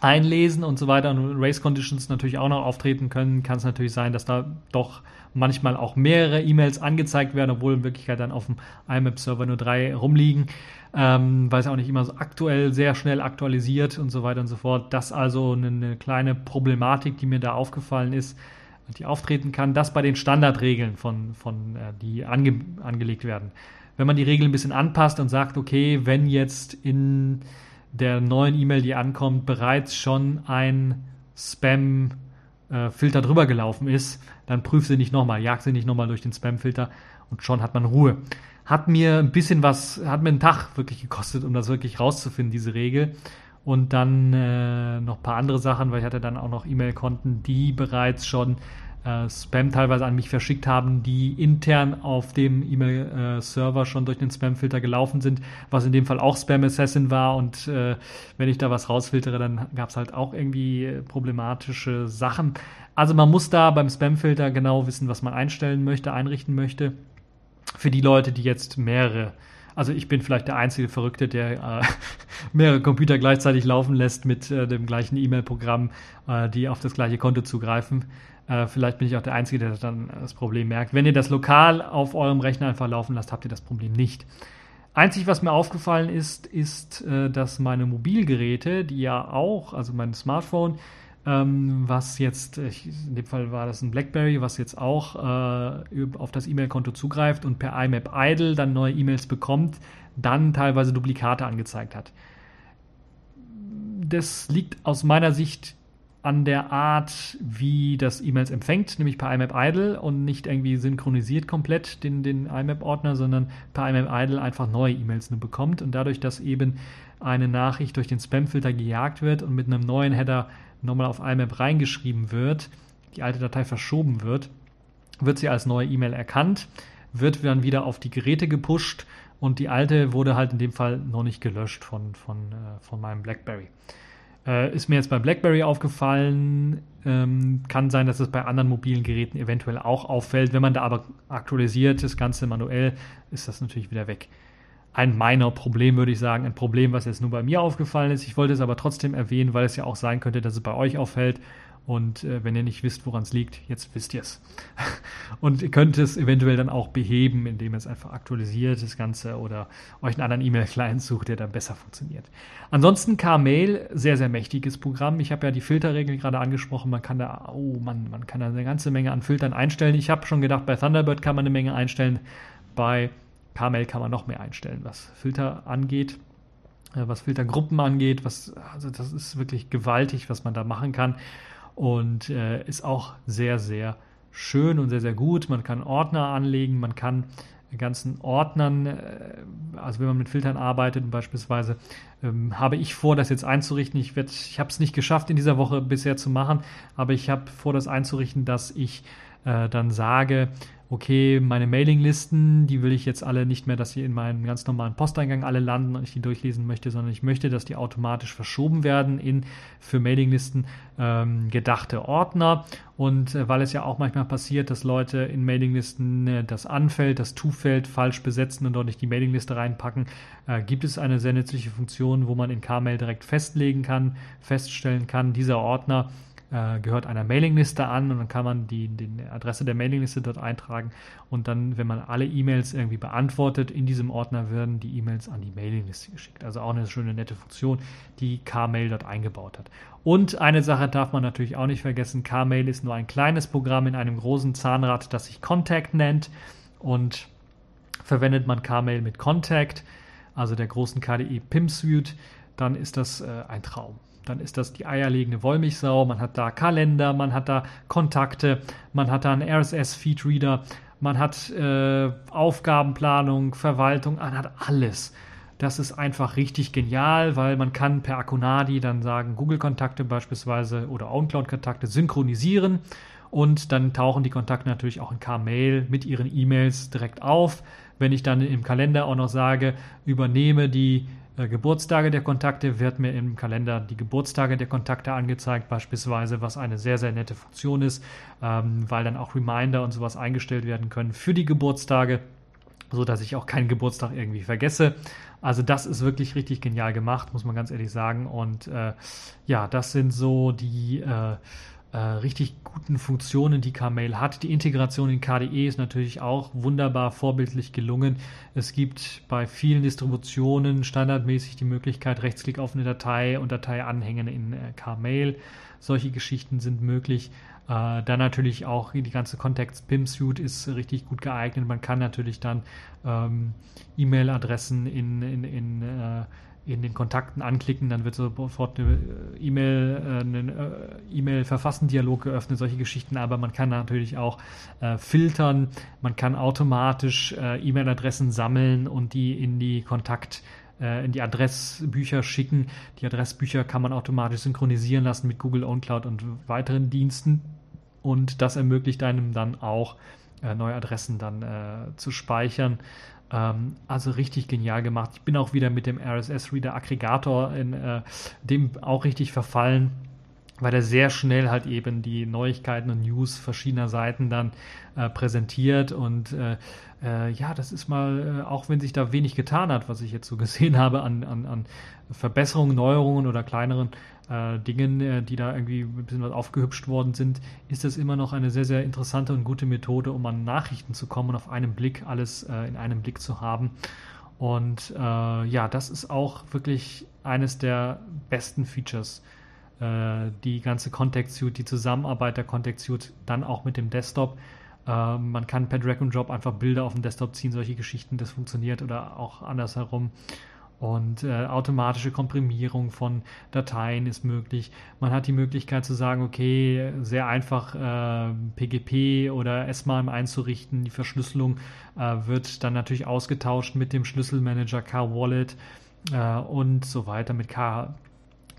Speaker 1: einlesen und so weiter und Race Conditions natürlich auch noch auftreten können, kann es natürlich sein, dass da doch manchmal auch mehrere E-Mails angezeigt werden, obwohl in Wirklichkeit dann auf dem IMAP-Server nur drei rumliegen, ähm, weil es auch nicht immer so aktuell sehr schnell aktualisiert und so weiter und so fort. Das also eine, eine kleine Problematik, die mir da aufgefallen ist, die auftreten kann, das bei den Standardregeln von, von äh, die ange, angelegt werden. Wenn man die Regeln ein bisschen anpasst und sagt, okay, wenn jetzt in der neuen E-Mail, die ankommt, bereits schon ein Spam-Filter drüber gelaufen ist, dann prüf sie nicht nochmal, jag sie nicht nochmal durch den Spam-Filter und schon hat man Ruhe. Hat mir ein bisschen was, hat mir einen Tag wirklich gekostet, um das wirklich rauszufinden, diese Regel. Und dann äh, noch ein paar andere Sachen, weil ich hatte dann auch noch E-Mail-Konten, die bereits schon äh, Spam teilweise an mich verschickt haben, die intern auf dem E-Mail-Server schon durch den Spam-Filter gelaufen sind, was in dem Fall auch Spam Assassin war. Und äh, wenn ich da was rausfiltere, dann gab es halt auch irgendwie problematische Sachen. Also man muss da beim Spam-Filter genau wissen, was man einstellen möchte, einrichten möchte. Für die Leute, die jetzt mehrere Also ich bin vielleicht der einzige Verrückte, der äh, mehrere Computer gleichzeitig laufen lässt mit äh, dem gleichen E-Mail-Programm, äh, die auf das gleiche Konto zugreifen. Äh, vielleicht bin ich auch der Einzige, der dann das Problem merkt. Wenn ihr das lokal auf eurem Rechner einfach laufen lasst, habt ihr das Problem nicht. Einzig, was mir aufgefallen ist, ist, äh, dass meine Mobilgeräte, die ja auch, also mein Smartphone, ähm, was jetzt, in dem Fall war das ein BlackBerry, was jetzt auch äh, auf das E-Mail-Konto zugreift und per IMAP Idle dann neue E-Mails bekommt, dann teilweise Duplikate angezeigt hat. Das liegt aus meiner Sicht an der Art, wie das E-Mails empfängt, nämlich per IMAP Idle und nicht irgendwie synchronisiert komplett den, den IMAP-Ordner, sondern per IMAP Idle einfach neue E-Mails nur bekommt und dadurch, dass eben eine Nachricht durch den Spam-Filter gejagt wird und mit einem neuen Header nochmal auf IMAP reingeschrieben wird, die alte Datei verschoben wird, wird sie als neue E-Mail erkannt, wird dann wieder auf die Geräte gepusht und die alte wurde halt in dem Fall noch nicht gelöscht von, von, äh, von meinem BlackBerry. Äh, ist mir jetzt bei BlackBerry aufgefallen. Ähm, kann sein, dass es bei anderen mobilen Geräten eventuell auch auffällt. Wenn man da aber aktualisiert das Ganze manuell, ist das natürlich wieder weg. Ein minor Problem, würde ich sagen. Ein Problem, was jetzt nur bei mir aufgefallen ist. Ich wollte es aber trotzdem erwähnen, weil es ja auch sein könnte, dass es bei euch auffällt. Und äh, wenn ihr nicht wisst, woran es liegt, jetzt wisst ihr es. und ihr könnt es eventuell dann auch beheben, indem ihr es einfach aktualisiert, das Ganze, oder euch einen anderen E-Mail-Client sucht, der dann besser funktioniert. Ansonsten Kmail, sehr, sehr mächtiges Programm. Ich habe ja die Filterregel gerade angesprochen. Man kann da, oh Mann, man kann da eine ganze Menge an Filtern einstellen. Ich habe schon gedacht, bei Thunderbird kann man eine Menge einstellen. Bei Kmail kann man noch mehr einstellen, was Filter angeht äh, was Filtergruppen angeht, was, also das ist wirklich gewaltig, was man da machen kann und äh, ist auch sehr, sehr schön und sehr, sehr gut. Man kann Ordner anlegen, man kann ganzen Ordnern, äh, also wenn man mit Filtern arbeitet beispielsweise, ähm, habe ich vor, das jetzt einzurichten. Ich, ich habe es nicht geschafft in dieser Woche bisher zu machen, aber ich habe vor, das einzurichten, dass ich äh, dann sage, okay, meine Mailinglisten, die will ich jetzt alle nicht mehr, dass sie in meinem ganz normalen Posteingang alle landen und ich die durchlesen möchte, sondern ich möchte, dass die automatisch verschoben werden in für Mailinglisten ähm, gedachte Ordner. Und äh, weil es ja auch manchmal passiert, dass Leute in Mailinglisten äh, das Anfeld, das To-Feld falsch besetzen und dort nicht die Mailingliste reinpacken, äh, gibt es eine sehr nützliche Funktion, wo man in Kmail direkt festlegen kann, feststellen kann, dieser Ordner äh, gehört einer Mailingliste an und dann kann man die, die Adresse der Mailingliste dort eintragen und dann, wenn man alle E-Mails irgendwie beantwortet, in diesem Ordner werden die E-Mails an die Mailingliste geschickt. Also auch eine schöne, nette Funktion, die Kmail dort eingebaut hat. Und eine Sache darf man natürlich auch nicht vergessen, Kmail ist nur ein kleines Programm in einem großen Zahnrad, das sich Contact nennt und verwendet man Kmail mit Contact, also der großen KDE PIM Suite, dann ist das äh, ein Traum dann ist das die eierlegende Wollmilchsau. Man hat da Kalender, man hat da Kontakte, man hat da einen RSS-Feed-Reader, man hat äh, Aufgabenplanung, Verwaltung, man hat alles. Das ist einfach richtig genial, weil man kann per Akunadi dann sagen, Google-Kontakte beispielsweise oder OwnCloud-Kontakte synchronisieren und dann tauchen die Kontakte natürlich auch in Kmail mit ihren E-Mails direkt auf. Wenn ich dann im Kalender auch noch sage, übernehme die Geburtstage der Kontakte wird mir im Kalender die Geburtstage der Kontakte angezeigt, beispielsweise, was eine sehr, sehr nette Funktion ist, ähm, weil dann auch Reminder und sowas eingestellt werden können für die Geburtstage, so dass ich auch keinen Geburtstag irgendwie vergesse. Also das ist wirklich richtig genial gemacht, muss man ganz ehrlich sagen. Und äh, ja, das sind so die äh, äh, richtig guten Funktionen, die Kmail hat. Die Integration in KDE ist natürlich auch wunderbar vorbildlich gelungen. Es gibt bei vielen Distributionen standardmäßig die Möglichkeit, Rechtsklick auf eine Datei und Datei anhängen in äh, Kmail. Solche Geschichten sind möglich. Äh, dann natürlich auch die ganze Context PIM Suite ist richtig gut geeignet. Man kann natürlich dann ähm, E-Mail-Adressen in, in, in äh, in den Kontakten anklicken, dann wird sofort eine äh, E-Mail, äh, einen äh, E-Mail-Verfassen-Dialog geöffnet, solche Geschichten, aber man kann natürlich auch filtern, man kann automatisch E-Mail-Adressen sammeln und die in die Kontakt in die Adressbücher schicken. Die Adressbücher kann man automatisch synchronisieren lassen mit Google OwnCloud und weiteren Diensten. Und das ermöglicht einem dann auch neue Adressen dann zu speichern ähm, also richtig genial gemacht. Ich bin auch wieder mit dem RSS-Reader Aggregator in äh, dem auch richtig verfallen. weil er sehr schnell halt eben die Neuigkeiten und News verschiedener Seiten dann äh, präsentiert und äh, äh, ja, das ist mal, äh, auch wenn sich da wenig getan hat, was ich jetzt so gesehen habe an, an, an Verbesserungen, Neuerungen oder kleineren äh, Dingen, äh, die da irgendwie ein bisschen was aufgehübscht worden sind, ist das immer noch eine sehr, sehr interessante und gute Methode, um an Nachrichten zu kommen und auf einen Blick alles in einem Blick zu haben. Und ja, das ist auch wirklich eines der besten Features äh, die ganze Contact Suite, die Zusammenarbeit der Contact Suite dann auch mit dem Desktop. Äh, man kann per Drag and Drop einfach Bilder auf den Desktop ziehen, solche Geschichten, das funktioniert oder auch andersherum. Und äh, automatische Komprimierung von Dateien ist möglich. Man hat die Möglichkeit zu sagen, okay, sehr einfach äh, PGP oder SMAM einzurichten. Die Verschlüsselung äh, wird dann natürlich ausgetauscht mit dem Schlüsselmanager K-Wallet äh, und so weiter mit K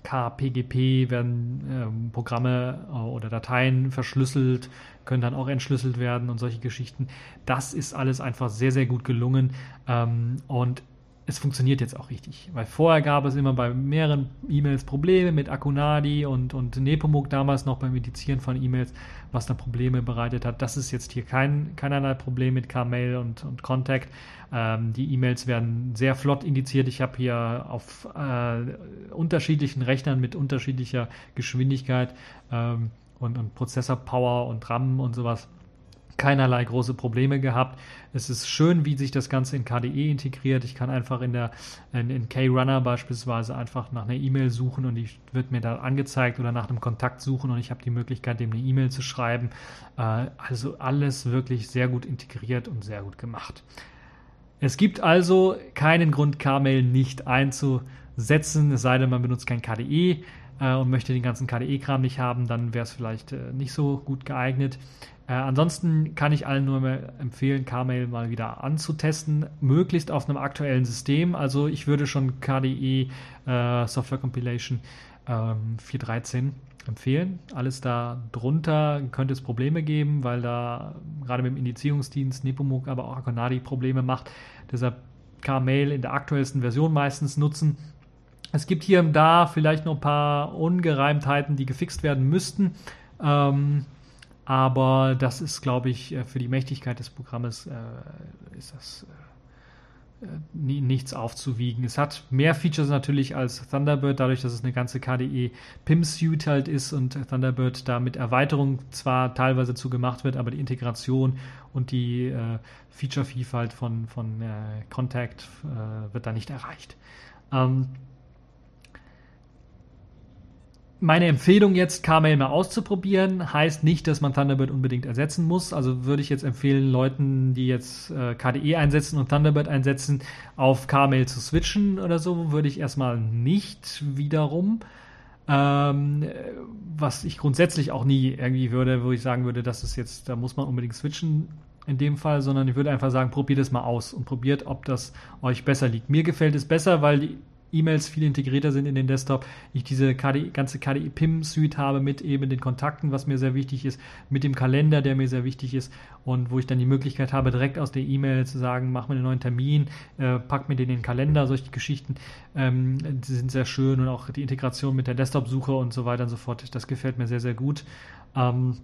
Speaker 1: KPGP werden ähm, Programme äh, oder Dateien verschlüsselt, können dann auch entschlüsselt werden und solche Geschichten. Das ist alles einfach sehr, sehr gut gelungen. Ähm, und es funktioniert jetzt auch richtig. Weil vorher gab es immer bei mehreren E-Mails Probleme mit Akunadi und, und Nepomuk damals noch beim Indizieren von E-Mails, was dann Probleme bereitet hat. Das ist jetzt hier kein, keinerlei Problem mit Kmail und, und Contact. Ähm, die E-Mails werden sehr flott indiziert. Ich habe hier auf äh, unterschiedlichen Rechnern mit unterschiedlicher Geschwindigkeit ähm, und, und Prozessor-Power und RAM und sowas keinerlei große Probleme gehabt. Es ist schön, wie sich das Ganze in KDE integriert. Ich kann einfach in der in, in K-Runner beispielsweise einfach nach einer E-Mail suchen und die wird mir da angezeigt oder nach einem Kontakt suchen und ich habe die Möglichkeit, dem eine E-Mail zu schreiben. Äh, also alles wirklich sehr gut integriert und sehr gut gemacht. Es gibt also keinen Grund, Kmail nicht einzusetzen, es sei denn, man benutzt kein KDE äh, und möchte den ganzen KDE-Kram nicht haben, dann wäre es vielleicht äh, nicht so gut geeignet. Äh, ansonsten kann ich allen nur empfehlen, Kmail mal wieder anzutesten, möglichst auf einem aktuellen System. Also ich würde schon KDE äh, Software Compilation ähm, 4.13 empfehlen. Alles da drunter könnte es Probleme geben, weil da gerade mit dem Indizierungsdienst Nepomuk, aber auch Akonadi Probleme macht. Deshalb Kmail in der aktuellsten Version meistens nutzen. Es gibt hier und da vielleicht noch ein paar Ungereimtheiten, die gefixt werden müssten. Ähm, aber das ist, glaube ich, äh, für die Mächtigkeit des Programmes äh, ist das äh, nichts aufzuwiegen. Es hat mehr Features natürlich als Thunderbird, dadurch, dass es eine ganze KDE PIM Suite halt ist und Thunderbird da mit Erweiterung zwar teilweise zugemacht wird, aber die Integration und die äh, Feature-Vielfalt von, von äh, Contact äh, wird da nicht erreicht. Ähm, meine Empfehlung jetzt, Carmail mal auszuprobieren, heißt nicht, dass man Thunderbird unbedingt ersetzen muss. Also würde ich jetzt empfehlen, Leuten, die jetzt äh, KDE einsetzen und Thunderbird einsetzen, auf Carmail zu switchen oder so, würde ich erstmal nicht wiederum. Ähm, was ich grundsätzlich auch nie irgendwie würde, wo ich sagen würde, das ist jetzt, da muss man unbedingt switchen in dem Fall, sondern ich würde einfach sagen, probiert es mal aus und probiert, ob das euch besser liegt. Mir gefällt es besser, weil die E-Mails viel integrierter sind in den Desktop. Ich diese KDE, ganze KDE PIM Suite habe mit eben den Kontakten, was mir sehr wichtig ist, mit dem Kalender, der mir sehr wichtig ist und wo ich dann die Möglichkeit habe, direkt aus der E-Mail zu sagen, mach mir einen neuen Termin, äh, pack mir den in den Kalender, solche Geschichten ähm, die sind sehr schön und auch die Integration mit der Desktop-Suche und so weiter und so fort, das gefällt mir sehr, sehr gut. Ähm,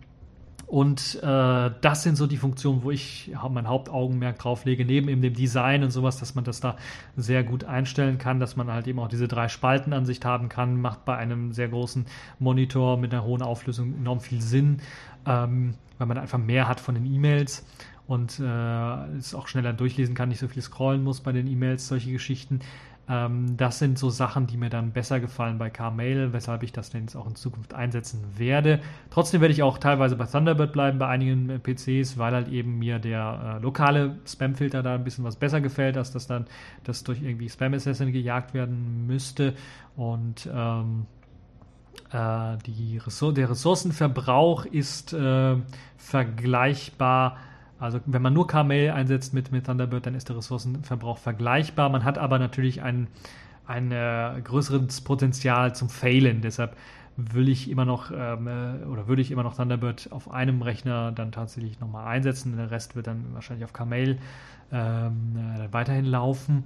Speaker 1: und äh, das sind so die Funktionen, wo ich mein Hauptaugenmerk drauf lege, neben eben dem Design und sowas, dass man das da sehr gut einstellen kann, dass man halt eben auch diese drei Spaltenansicht haben kann, macht bei einem sehr großen Monitor mit einer hohen Auflösung enorm viel Sinn, ähm, weil man einfach mehr hat von den E-Mails und äh, es auch schneller durchlesen kann, nicht so viel scrollen muss bei den E-Mails, solche Geschichten. Ähm, das sind so Sachen, die mir dann besser gefallen bei Carmail, weshalb ich das denn jetzt auch in Zukunft einsetzen werde. Trotzdem werde ich auch teilweise bei Thunderbird bleiben, bei einigen äh, PCs, weil halt eben mir der äh, lokale Spamfilter da ein bisschen was besser gefällt, als dass dann das durch irgendwie Spam Assassin gejagt werden müsste. Und ähm, äh, die Ressour der Ressourcenverbrauch ist äh, vergleichbar also wenn man nur Kmail einsetzt mit, mit Thunderbird, dann ist der Ressourcenverbrauch vergleichbar. Man hat aber natürlich ein, ein äh, größeres Potenzial zum Failen. Deshalb will ich immer noch ähm, äh, oder würde ich immer noch Thunderbird auf einem Rechner dann tatsächlich nochmal einsetzen. Der Rest wird dann wahrscheinlich auf Kmail ähm, äh, weiterhin laufen.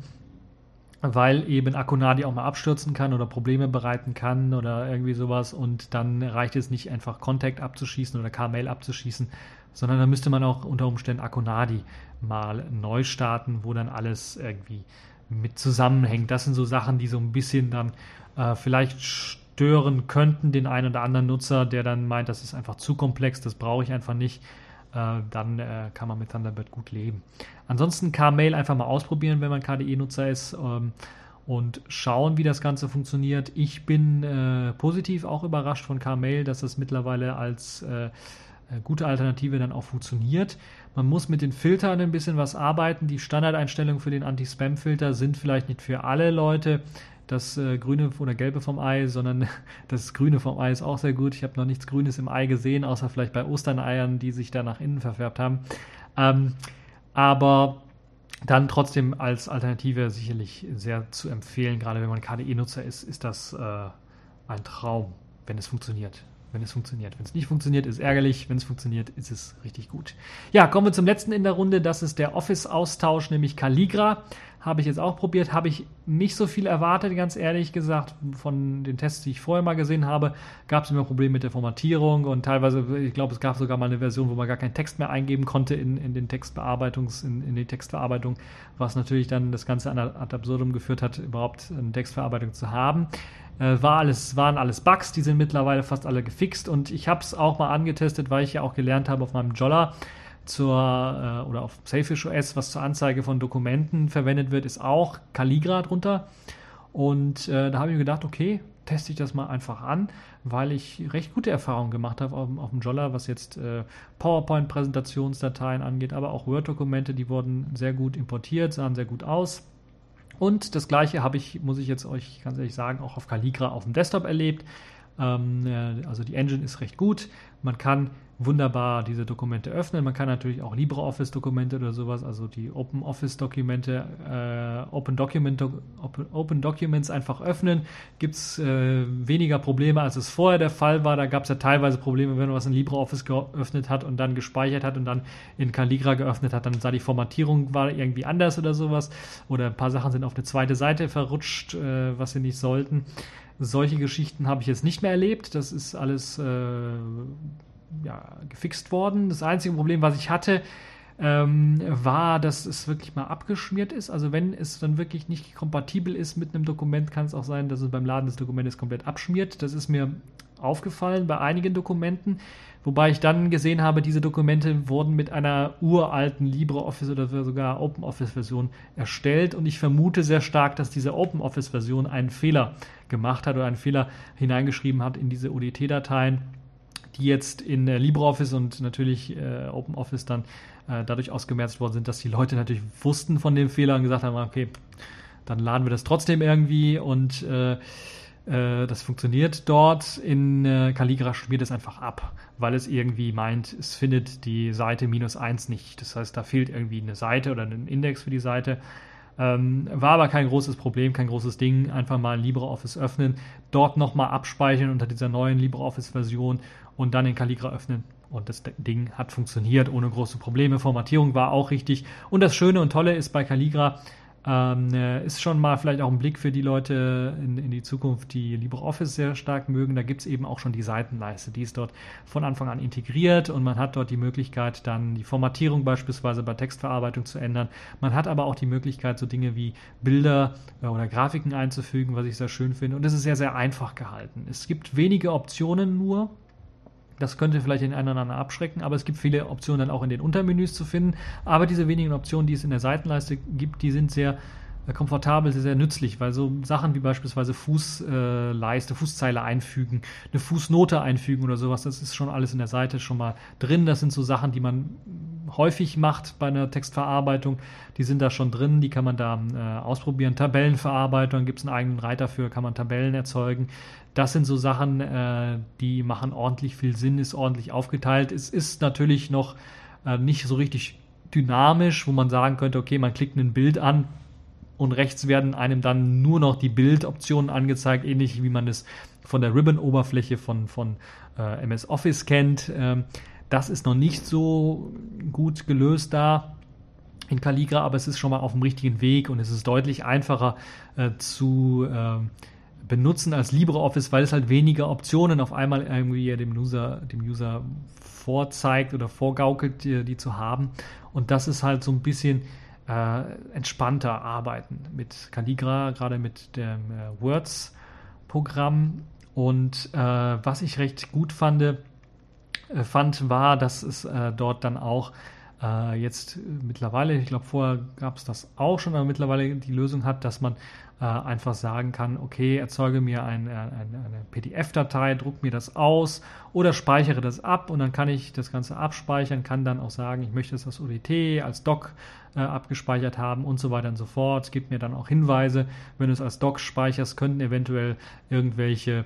Speaker 1: weil eben Akunadi auch mal abstürzen kann oder Probleme bereiten kann oder irgendwie sowas und dann reicht es nicht einfach Contact abzuschießen oder K-Mail abzuschießen, sondern dann müsste man auch unter Umständen Akunadi mal neu starten, wo dann alles irgendwie mit zusammenhängt. Das sind so Sachen, die so ein bisschen dann äh, vielleicht stören könnten den einen oder anderen Nutzer, der dann meint, das ist einfach zu komplex, das brauche ich einfach nicht. Äh, dann äh, kann man mit Thunderbird gut leben. Ansonsten K-Mail einfach mal ausprobieren, wenn man KDE-Nutzer ist. Ähm, und schauen, wie das Ganze funktioniert. Ich bin äh, positiv auch überrascht von K-Mail, dass das mittlerweile als gute Alternative dann auch funktioniert. Man muss mit den Filtern ein bisschen was arbeiten. Die Standardeinstellungen für den Anti-Spam-Filter sind vielleicht nicht für alle Leute das äh, grüne oder gelbe vom Ei, sondern das grüne vom Ei ist auch sehr gut. Ich habe noch nichts Grünes im Ei gesehen, außer vielleicht bei Osterneiern, die sich da nach innen verfärbt haben. Ähm, aber dann trotzdem als Alternative sicherlich sehr zu empfehlen, gerade wenn man KDE-Nutzer ist, ist das äh, ein Traum, wenn es funktioniert wenn es funktioniert. Wenn es nicht funktioniert, ist ärgerlich. Wenn es funktioniert, ist es richtig gut. Ja, kommen wir zum letzten in der Runde. Das ist der Office-Austausch, nämlich Calligra. Habe ich jetzt auch probiert. Habe ich nicht so viel erwartet, ganz ehrlich gesagt. Von den Tests, die ich vorher mal gesehen habe, gab es immer Probleme mit der Formatierung und teilweise, ich glaube, es gab sogar mal eine Version, wo man gar keinen Text mehr eingeben konnte in, in den Textbearbeitungs, in, in die Textverarbeitung, was natürlich dann das Ganze ad absurdum geführt hat, überhaupt eine Textverarbeitung zu haben. Äh, war alles, waren alles Bugs, die sind mittlerweile fast alle gefixt und ich habe es auch mal angetestet, weil ich ja auch gelernt habe auf meinem Jolla zur äh, oder auf Safish OS, was zur Anzeige von Dokumenten verwendet wird, ist auch Calligra drunter. Und äh, da habe ich mir gedacht, okay, teste ich das mal einfach an, weil ich recht gute Erfahrungen gemacht habe auf, auf dem Jolla, was jetzt äh, PowerPoint-Präsentationsdateien angeht, aber auch Word-Dokumente, die wurden sehr gut importiert, sahen sehr gut aus. Und das gleiche habe ich, muss ich jetzt euch ganz ehrlich sagen, auch auf Calligra auf dem Desktop erlebt. Ähm, äh, also die Engine ist recht gut. Man kann wunderbar diese Dokumente öffnen. Man kann natürlich auch LibreOffice-Dokumente oder sowas, also die OpenOffice-Dokumente, äh, Open, Document, Open, Open, Documents einfach öffnen. Gibt es äh, weniger Probleme, als es vorher der Fall war. Da gab es ja teilweise Probleme, wenn man was in LibreOffice geöffnet hat und dann gespeichert hat und dann in Calligra geöffnet hat, dann sah die Formatierung war irgendwie anders oder sowas. Oder ein paar Sachen sind auf eine zweite Seite verrutscht, äh, was sie nicht sollten. Solche Geschichten habe ich jetzt nicht mehr erlebt. Das ist alles äh, ja, gefixt worden. Das einzige Problem, was ich hatte, ähm, war, dass es wirklich mal abgeschmiert ist. Also wenn es dann wirklich nicht kompatibel ist mit einem Dokument, kann es auch sein, dass es beim Laden des Dokumentes komplett abschmiert. Das ist mir aufgefallen bei einigen Dokumenten, wobei ich dann gesehen habe, diese Dokumente wurden mit einer uralten LibreOffice oder sogar OpenOffice-Version erstellt und ich vermute sehr stark, dass diese OpenOffice-Version einen Fehler gemacht hat oder einen Fehler hineingeschrieben hat in diese ODT-Dateien die jetzt in äh, LibreOffice und natürlich äh, OpenOffice dann äh, dadurch ausgemerzt worden sind, dass die Leute natürlich wussten von dem Fehler und gesagt haben, okay, dann laden wir das trotzdem irgendwie und das funktioniert dort. In äh, Calligra schmiert es einfach ab, weil es irgendwie meint, es findet die Seite minus eins nicht. Das heißt, da fehlt irgendwie eine Seite oder ein Index für die Seite. Ähm, war aber kein großes Problem, kein großes Ding. Einfach mal LibreOffice öffnen, dort nochmal abspeichern unter dieser neuen LibreOffice-Version und dann in Calligra öffnen. Und das Ding hat funktioniert ohne große Probleme. Formatierung war auch richtig. Und das Schöne und Tolle ist bei Calligra, ähm, äh, ist schon mal vielleicht auch ein Blick für die Leute in, in die Zukunft, die LibreOffice sehr stark mögen. Da gibt es eben auch schon die Seitenleiste, die ist dort von Anfang an integriert und man hat dort die Möglichkeit, dann die Formatierung beispielsweise bei Textverarbeitung zu ändern. Man hat aber auch die Möglichkeit, so Dinge wie Bilder äh, oder Grafiken einzufügen, was ich sehr schön finde. Und es ist sehr, sehr einfach gehalten. Es gibt wenige Optionen nur das könnte vielleicht den einen oder anderen abschrecken, aber es gibt viele Optionen dann auch in den Untermenüs zu finden. Aber diese wenigen Optionen, die es in der Seitenleiste gibt, die sind sehr äh, komfortabel, sehr, sehr nützlich, weil so Sachen wie beispielsweise Fußleiste, Fußzeile einfügen, eine Fußnote einfügen oder sowas, das ist schon alles in der Seite schon mal drin. Das sind so Sachen, die man häufig macht bei einer Textverarbeitung. Die sind da schon drin, die kann man da äh, ausprobieren. Tabellenverarbeitung, gibt es einen eigenen Reiter für, kann man Tabellen erzeugen. Das sind so Sachen, äh, die machen ordentlich viel Sinn, ist ordentlich aufgeteilt. Es ist natürlich noch äh, nicht so richtig dynamisch, wo man sagen könnte, okay, man klickt ein Bild an und rechts werden einem dann nur noch die Bildoptionen angezeigt, ähnlich wie man es von der Ribbon-Oberfläche von, von äh, MS Office kennt. Ähm, das ist noch nicht so gut gelöst da. in Calligra, aber es ist schon mal auf dem richtigen Weg und es ist deutlich einfacher äh, zu äh, benutzen als LibreOffice, weil es halt weniger Optionen auf einmal irgendwie dem User, dem User vorzeigt oder vorgaukelt, die, die zu haben. Und das ist halt so ein bisschen äh, entspannter arbeiten mit Calligra, gerade mit dem äh, Words-Programm. Und äh, was ich recht gut fand, äh, fand, war, dass es äh, dort dann auch äh, jetzt mittlerweile, ich glaube vorher gab es das auch schon, aber mittlerweile die Lösung hat, dass man äh, einfach sagen kann, okay, erzeuge mir ein, ein, eine PDF-Datei, druck mir das aus oder speichere das ab und dann kann ich das Ganze abspeichern, kann dann auch sagen, ich möchte es als ODT, als Doc äh, abgespeichert haben und so weiter und so fort. Gibt mir dann auch Hinweise, wenn du es als Doc speicherst, könnten eventuell irgendwelche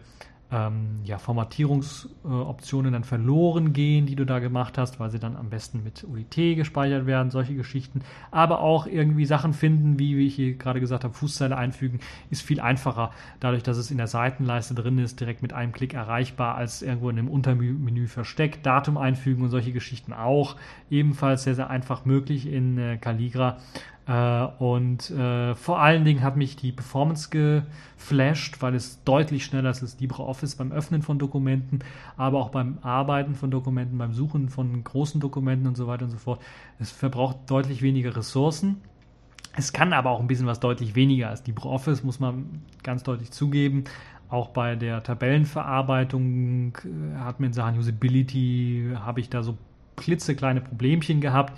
Speaker 1: ähm, ja, Formatierungsoptionen äh, dann verloren gehen, die du da gemacht hast, weil sie dann am besten mit UIT gespeichert werden, solche Geschichten. Aber auch irgendwie Sachen finden, wie, wie ich hier gerade gesagt habe, Fußzeile einfügen, ist viel einfacher, dadurch, dass es in der Seitenleiste drin ist, direkt mit einem Klick erreichbar, als irgendwo in einem Untermenü versteckt. Datum einfügen und solche Geschichten auch ebenfalls sehr, sehr einfach möglich in äh, Calligra. Äh, und äh, vor allen Dingen hat mich die Performance geflasht, weil es deutlich schneller ist als LibreOffice beim Öffnen von Dokumenten, aber auch beim Arbeiten von Dokumenten, beim Suchen von großen Dokumenten und so weiter und so fort. Es verbraucht deutlich weniger Ressourcen. Es kann aber auch ein bisschen was deutlich weniger als LibreOffice, muss man ganz deutlich zugeben. Auch bei der Tabellenverarbeitung äh, hat mir in Sachen Usability, habe ich da so klitzekleine Problemchen gehabt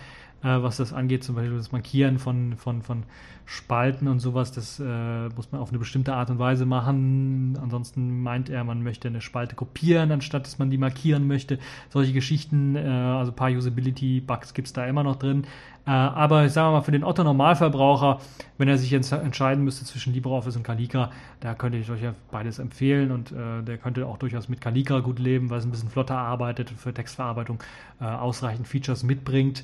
Speaker 1: äh, was das angeht, zum Beispiel das Markieren von, von, von Spalten und sowas, das äh, muss man auf eine bestimmte Art und Weise machen. Ansonsten meint er, man möchte eine Spalte kopieren, anstatt dass man die markieren möchte. Solche Geschichten, äh, also ein paar Usability-Bugs gibt es da immer noch drin. Äh, aber sagen wir mal, für den Otto-Normalverbraucher, wenn er sich jetzt entscheiden müsste zwischen LibreOffice und Calligra, da könnte ich euch ja beides empfehlen und äh, der könnte auch durchaus mit Calligra gut leben, weil es ein bisschen flotter arbeitet und für Textverarbeitung äh, ausreichend Features mitbringt.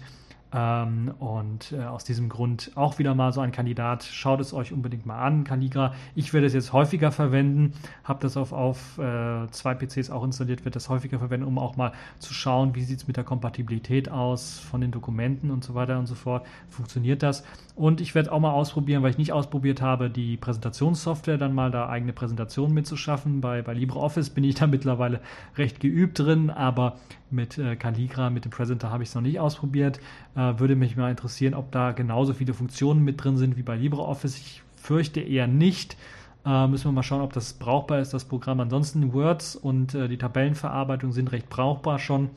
Speaker 1: Ähm, und äh, aus diesem Grund auch wieder mal so ein Kandidat. Schaut es euch unbedingt mal an, Caligra. Ich werde es jetzt häufiger verwenden, habe das auf, auf äh, zwei PCs auch installiert, werde das häufiger verwenden, um auch mal zu schauen, wie sieht es mit der Kompatibilität aus von den Dokumenten und so weiter und so fort. Funktioniert das? Und ich werde auch mal ausprobieren, weil ich nicht ausprobiert habe, die Präsentationssoftware dann mal da eigene Präsentationen mitzuschaffen. Bei, bei LibreOffice bin ich da mittlerweile recht geübt drin, aber mit äh, Calligra, mit dem Presenter habe ich es noch nicht ausprobiert. Äh, würde mich mal interessieren, ob da genauso viele Funktionen mit drin sind wie bei LibreOffice. Ich fürchte eher nicht. Äh, müssen wir mal schauen, ob das brauchbar ist, das Programm. Ansonsten Words und äh, die Tabellenverarbeitung sind recht brauchbar schon.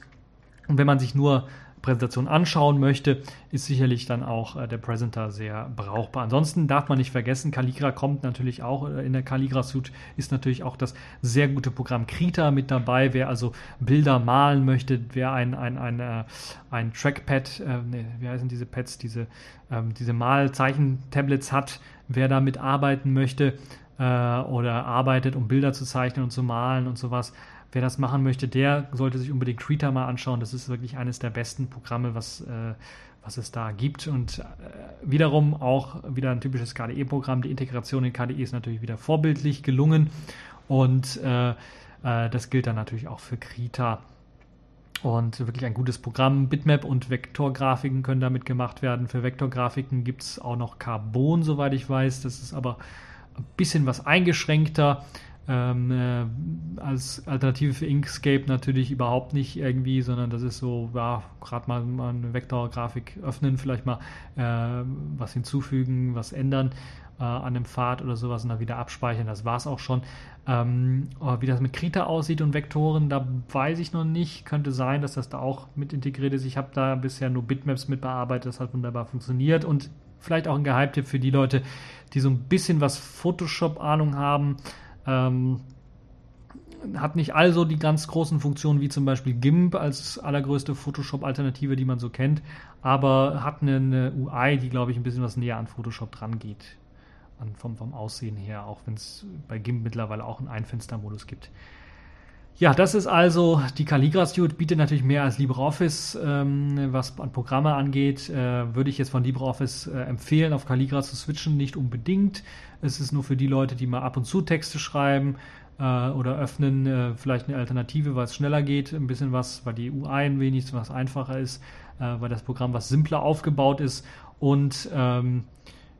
Speaker 1: Und wenn man sich nur Präsentation anschauen möchte, ist sicherlich dann auch äh, der Presenter sehr brauchbar. Ansonsten darf man nicht vergessen, Calligra kommt natürlich auch äh, in der Calligra Suite ist natürlich auch das sehr gute Programm Krita mit dabei. Wer also Bilder malen möchte, wer ein, ein, ein, äh, ein Trackpad, äh, nee, wie heißen diese Pads, diese, ähm, diese Malzeichen-Tablets hat, wer damit arbeiten möchte, äh, oder arbeitet, um Bilder zu zeichnen und zu malen und sowas, wer das machen möchte, der sollte sich unbedingt Krita mal anschauen. Das ist wirklich eines der besten Programme, was, äh, was es da gibt. Und äh, wiederum auch wieder ein typisches KDE-Programm. Die Integration in KDE ist natürlich wieder vorbildlich gelungen. Und äh, äh, das gilt dann natürlich auch für Krita. Und wirklich ein gutes Programm. Bitmap und Vektorgrafiken können damit gemacht werden. Für Vektorgrafiken gibt es auch noch Carbon, soweit ich weiß. Das ist aber ein bisschen was eingeschränkter. Ähm, äh, als Alternative für Inkscape natürlich überhaupt nicht irgendwie, sondern das ist so, ja, gerade mal, eine Vektorgrafik öffnen, vielleicht mal äh, was hinzufügen, was ändern äh, an dem Pfad oder sowas und dann wieder abspeichern. Das war es auch schon. Ähm, wie das mit Krita aussieht und Vektoren, da weiß ich noch nicht. Könnte sein, dass das da auch mit integriert ist. Ich habe da bisher nur Bitmaps mit bearbeitet, das hat wunderbar funktioniert und vielleicht auch ein Geheimtipp für die Leute, die so ein bisschen was Photoshop-Ahnung haben. Ähm, hat nicht also die ganz großen Funktionen wie zum Beispiel GIMP als allergrößte Photoshop-Alternative, die man so kennt, aber hat eine, eine UI, die, glaube ich, ein bisschen was näher an Photoshop dran geht. An, vom, vom Aussehen her, auch wenn es bei GIMP mittlerweile auch einen Einfenstermodus gibt. Ja, das ist also die Calligra Suite, bietet natürlich mehr als LibreOffice, ähm, was an Programme angeht. Äh, würde ich jetzt von LibreOffice äh, empfehlen, auf Calligra zu switchen, nicht unbedingt. Es ist nur für die Leute, die mal ab und zu Texte schreiben äh, oder öffnen, äh, vielleicht eine Alternative, weil es schneller geht, ein bisschen was, weil die UI ein wenig was einfacher ist, äh, weil das Programm was simpler aufgebaut ist und ähm,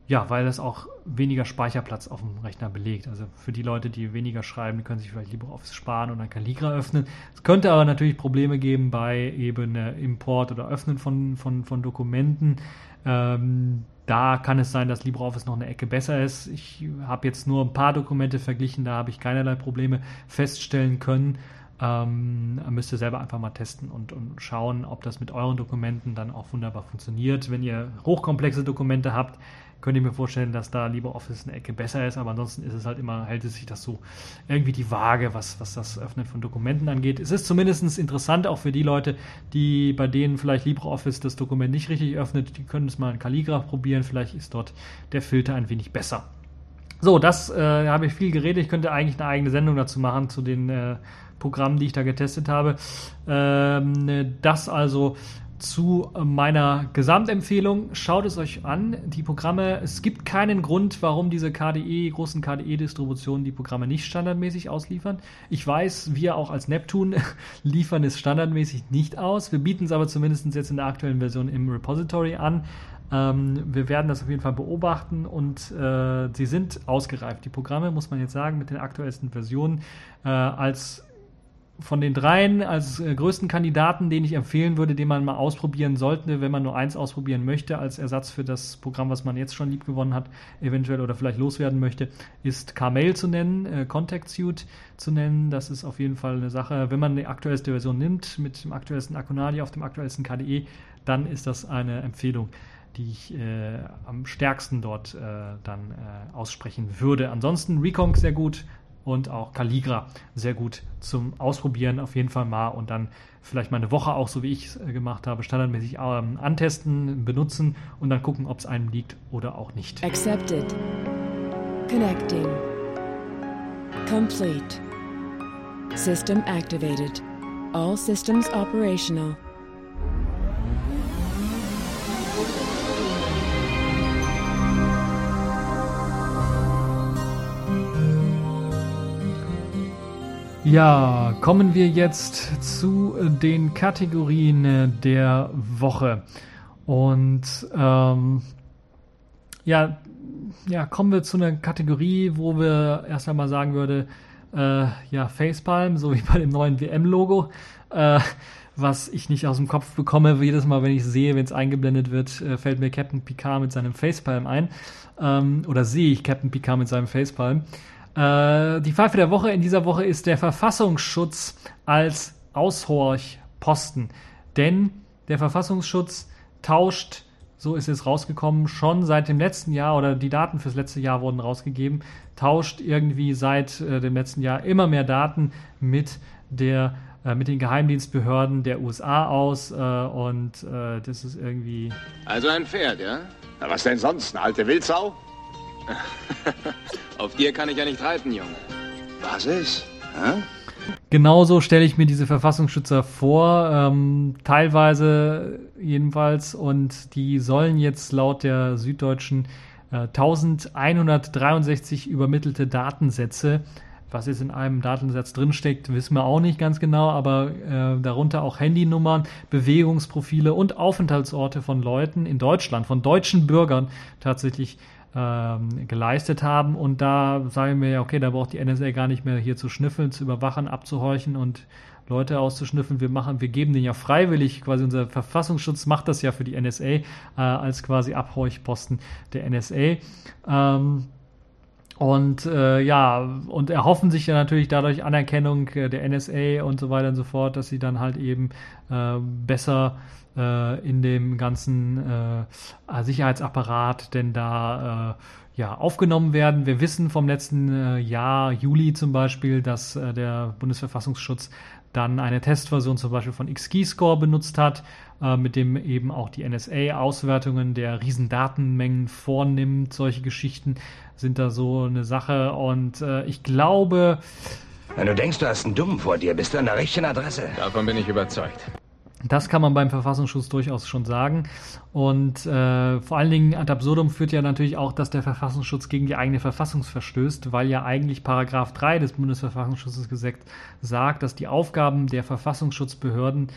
Speaker 1: ja, weil das auch weniger Speicherplatz auf dem Rechner belegt. Also für die Leute, die weniger schreiben, die können sich vielleicht LibreOffice sparen und dann Calligra öffnen. Es könnte aber natürlich Probleme geben bei eben Import oder Öffnen von, von, von Dokumenten. Ähm, da kann es sein, dass LibreOffice noch eine Ecke besser ist. Ich habe jetzt nur ein paar Dokumente verglichen, da habe ich keinerlei Probleme feststellen können. Ähm, müsst ihr selber einfach mal testen und, und schauen, ob das mit euren Dokumenten dann auch wunderbar funktioniert. Wenn ihr hochkomplexe Dokumente habt, könnte ich mir vorstellen, dass da LibreOffice eine Ecke besser ist, aber ansonsten ist es halt immer, hält es sich das so irgendwie die Waage, was, was das Öffnen von Dokumenten angeht. Es ist zumindest interessant auch für die Leute, die bei denen vielleicht LibreOffice das Dokument nicht richtig öffnet, die können es mal in Calligraph probieren, vielleicht ist dort der Filter ein wenig besser. So, das äh, habe ich viel geredet. Ich könnte eigentlich eine eigene Sendung dazu machen, zu den äh, Programmen, die ich da getestet habe. Ähm, das also zu meiner Gesamtempfehlung. Schaut es euch an. Die Programme, es gibt keinen Grund, warum diese KDE, großen KDE-Distributionen die Programme nicht standardmäßig ausliefern. Ich weiß, wir auch als Neptune liefern es standardmäßig nicht aus. Wir bieten es aber zumindest jetzt in der aktuellen Version im Repository an. Ähm, wir werden das auf jeden Fall beobachten und äh, sie sind ausgereift. Die Programme, muss man jetzt sagen, mit den aktuellsten Versionen äh, als von den dreien als äh, größten Kandidaten, den ich empfehlen würde, den man mal ausprobieren sollte, wenn man nur eins ausprobieren möchte, als Ersatz für das Programm, was man jetzt schon lieb gewonnen hat, eventuell oder vielleicht loswerden möchte, ist Carmail zu nennen, äh, Contact Suite zu nennen. Das ist auf jeden Fall eine Sache. Wenn man die aktuellste Version nimmt, mit dem aktuellsten Akonadi auf dem aktuellsten KDE, dann ist das eine Empfehlung die ich äh, am stärksten dort äh, dann äh, aussprechen würde. Ansonsten Recon sehr gut, und auch Calligra sehr gut zum Ausprobieren auf jeden Fall mal und dann vielleicht mal eine Woche auch, so wie ich es äh, gemacht habe, standardmäßig ähm, antesten, benutzen und dann gucken, ob es einem liegt oder auch nicht. Accepted. Connecting. Complete. System activated. All systems operational. Ja, kommen wir jetzt zu den Kategorien der Woche. Und ähm, ja, ja, kommen wir zu einer Kategorie, wo wir erst einmal sagen würde, äh, ja, Facepalm, so wie bei dem neuen WM-Logo, äh, was ich nicht aus dem Kopf bekomme. Jedes Mal, wenn ich sehe, wenn es eingeblendet wird, äh, fällt mir Captain Picard mit seinem Facepalm ein. Ähm, oder sehe ich Captain Picard mit seinem Facepalm. Äh, die Pfeife der Woche in dieser Woche ist der Verfassungsschutz als Aushorchposten. Denn der Verfassungsschutz tauscht, so ist es rausgekommen, schon seit dem letzten Jahr oder die Daten fürs letzte Jahr wurden rausgegeben, tauscht irgendwie seit äh, dem letzten Jahr immer mehr Daten mit der äh, mit den Geheimdienstbehörden der USA aus äh, und äh, das ist irgendwie.
Speaker 4: Also ein Pferd, ja? Na, was denn sonst? Eine alte Wildsau? Auf dir kann ich ja nicht reiten, Junge. Was ist? Hä?
Speaker 1: Genauso stelle ich mir diese Verfassungsschützer vor, ähm, teilweise jedenfalls, und die sollen jetzt laut der Süddeutschen äh, 1163 übermittelte Datensätze, was jetzt in einem Datensatz drinsteckt, wissen wir auch nicht ganz genau, aber äh, darunter auch Handynummern, Bewegungsprofile und Aufenthaltsorte von Leuten in Deutschland, von deutschen Bürgern tatsächlich ähm, geleistet haben. Und da sagen wir ja, okay, da braucht die NSA gar nicht mehr hier zu schnüffeln, zu überwachen, abzuhorchen und Leute auszuschnüffeln. Wir machen, wir geben den ja freiwillig, quasi unser Verfassungsschutz macht das ja für die NSA äh, als quasi Abhorchposten der NSA. Ähm, und äh, ja, und erhoffen sich ja natürlich dadurch Anerkennung äh, der NSA und so weiter und so fort, dass sie dann halt eben äh, besser äh, in dem ganzen äh, Sicherheitsapparat denn da äh, ja, aufgenommen werden. Wir wissen vom letzten äh, Jahr, Juli zum Beispiel, dass äh, der Bundesverfassungsschutz dann eine Testversion zum Beispiel von XKeyscore benutzt hat, äh, mit dem eben auch die NSA Auswertungen der Riesendatenmengen vornimmt. Solche Geschichten sind da so eine Sache und äh, ich glaube.
Speaker 5: Wenn du denkst, du hast einen Dummen vor dir, bist du an der richtigen Adresse.
Speaker 4: Davon bin ich überzeugt.
Speaker 1: Das kann man beim Verfassungsschutz durchaus schon sagen. Und äh, vor allen Dingen ad absurdum führt ja natürlich auch, dass der Verfassungsschutz gegen die eigene Verfassung verstößt, weil ja eigentlich Paragraph 3 des Bundesverfassungsschutzes gesagt sagt, dass die Aufgaben der Verfassungsschutzbehörden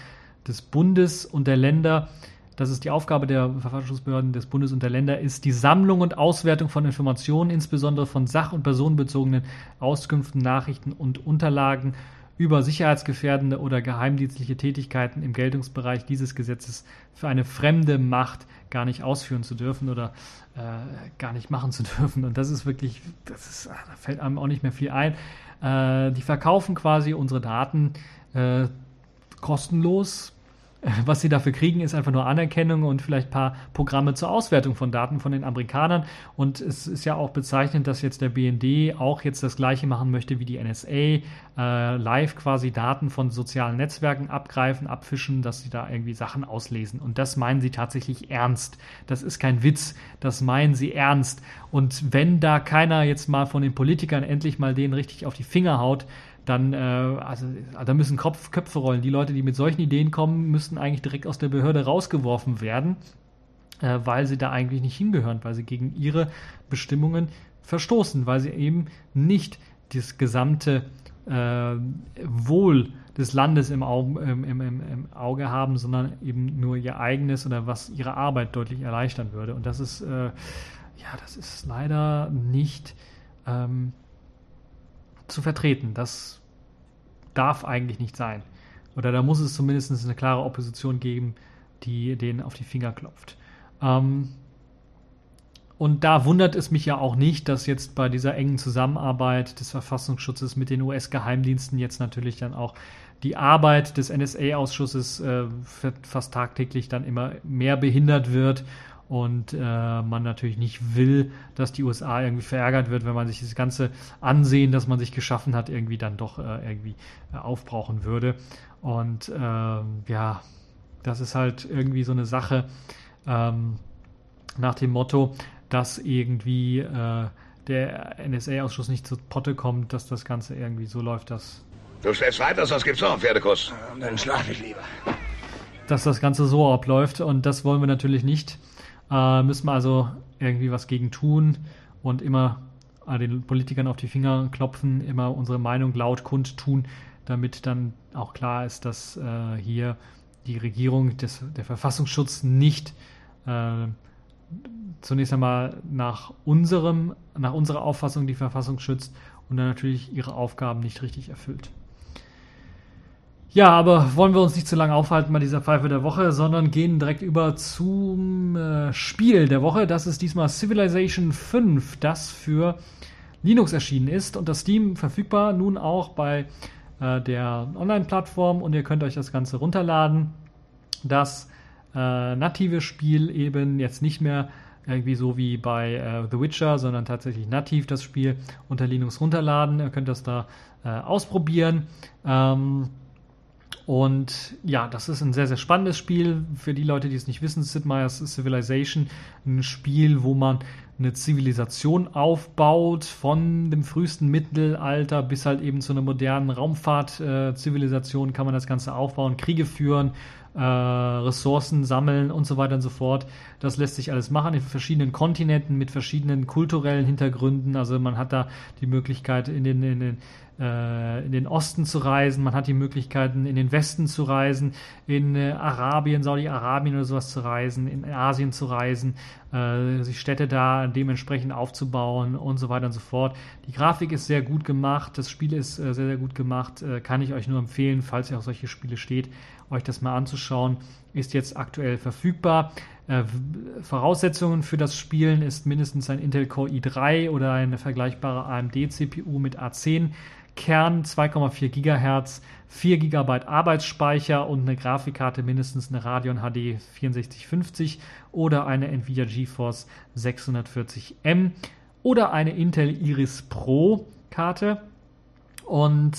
Speaker 1: des Bundes und der Länder dass es die Aufgabe der Verfassungsschutzbehörden des Bundes und der Länder ist, die Sammlung und Auswertung von Informationen, insbesondere von sach- und personenbezogenen Auskünften, Nachrichten und Unterlagen über sicherheitsgefährdende oder geheimdienstliche Tätigkeiten im Geltungsbereich dieses Gesetzes für eine fremde Macht gar nicht ausführen zu dürfen oder äh, gar nicht machen zu dürfen. Und das ist wirklich, das ist, da fällt einem auch nicht mehr viel ein. Äh, die verkaufen quasi unsere Daten äh, kostenlos was sie dafür kriegen, ist einfach nur Anerkennung und vielleicht ein paar Programme zur Auswertung von Daten von den Amerikanern. Und es ist ja auch bezeichnend, dass jetzt der BND auch jetzt das Gleiche machen möchte wie die NSA, äh, live quasi Daten von sozialen Netzwerken abgreifen, abfischen, dass sie da irgendwie Sachen auslesen. Und das meinen sie tatsächlich ernst. Das ist kein Witz, das meinen sie ernst. Und wenn da keiner jetzt mal von den Politikern endlich mal denen richtig auf die Finger haut, dann, äh, also da müssen Kopf, Köpfe rollen. Die Leute, die mit solchen Ideen kommen, müssten eigentlich direkt aus der Behörde rausgeworfen werden, äh, weil sie da eigentlich nicht hingehören, weil sie gegen ihre Bestimmungen verstoßen, weil sie eben nicht das gesamte äh, Wohl des Landes im Auge, im, im, im, Auge, haben, sondern eben nur ihr eigenes oder was ihre Arbeit deutlich erleichtern würde. Und das ist, äh, ja, das ist leider nicht ähm, zu vertreten. Das darf eigentlich nicht sein. Oder da muss es zumindest eine klare Opposition geben, die denen auf die Finger klopft. Ähm, und da wundert es mich ja auch nicht, dass jetzt bei dieser engen Zusammenarbeit des Verfassungsschutzes mit den US-Geheimdiensten jetzt natürlich dann auch die Arbeit des NSA-Ausschusses äh, fast tagtäglich dann immer mehr behindert wird und äh, man natürlich nicht will, dass die USA irgendwie verärgert wird, wenn man sich das ganze Ansehen, das man sich geschaffen hat, irgendwie dann doch äh, irgendwie äh, aufbrauchen würde. Und ähm, ja, das ist halt irgendwie so eine Sache ähm, nach dem Motto, dass irgendwie äh, der NSA-Ausschuss nicht zur Potte kommt, dass das Ganze irgendwie so läuft, dass.
Speaker 5: Du stellst weiter, sonst gibt's noch einen Pferdekuss. Dann schlaf ich lieber.
Speaker 1: Dass das Ganze so abläuft und das wollen wir natürlich nicht. Äh, müssen wir also irgendwie was gegen tun und immer äh, den Politikern auf die Finger klopfen, immer unsere Meinung laut kundtun, damit dann auch klar ist, dass äh, hier die Regierung, des, der Verfassungsschutz nicht äh, zunächst einmal nach unserem, nach unserer Auffassung die Verfassung schützt und dann natürlich ihre Aufgaben nicht richtig erfüllt. Ja, aber wollen wir uns nicht zu lange aufhalten bei dieser Pfeife der Woche, sondern gehen direkt über zum äh, Spiel der Woche. Das ist diesmal Civilization 5, das für Linux erschienen ist und das Steam verfügbar nun auch bei äh, der Online-Plattform und ihr könnt euch das Ganze runterladen. Das äh, native Spiel eben jetzt nicht mehr irgendwie so wie bei äh, The Witcher, sondern tatsächlich nativ das Spiel unter Linux runterladen. Ihr könnt das da äh, ausprobieren. Ähm, und ja, das ist ein sehr, sehr spannendes Spiel. Für die Leute, die es nicht wissen, Sid Meier's Civilization, ein Spiel, wo man eine Zivilisation aufbaut, von dem frühesten Mittelalter bis halt eben zu einer modernen Raumfahrt-Zivilisation kann man das Ganze aufbauen, Kriege führen, äh, Ressourcen sammeln und so weiter und so fort. Das lässt sich alles machen in verschiedenen Kontinenten mit verschiedenen kulturellen Hintergründen. Also man hat da die Möglichkeit in den, in den äh, in den Osten zu reisen, man hat die Möglichkeiten in den Westen zu reisen, in äh, Arabien, Saudi-Arabien oder sowas zu reisen, in Asien zu reisen, äh, sich Städte da dementsprechend aufzubauen und so weiter und so fort. Die Grafik ist sehr gut gemacht, das Spiel ist äh, sehr, sehr gut gemacht, äh, kann ich euch nur empfehlen, falls ihr auf solche Spiele steht, euch das mal anzuschauen. Ist jetzt aktuell verfügbar. Äh, Voraussetzungen für das Spielen ist mindestens ein Intel Core i3 oder eine vergleichbare AMD CPU mit A10 Kern 2,4 GHz, 4 GB Arbeitsspeicher und eine Grafikkarte mindestens eine Radeon HD 6450 oder eine Nvidia GeForce 640M oder eine Intel Iris Pro Karte. Und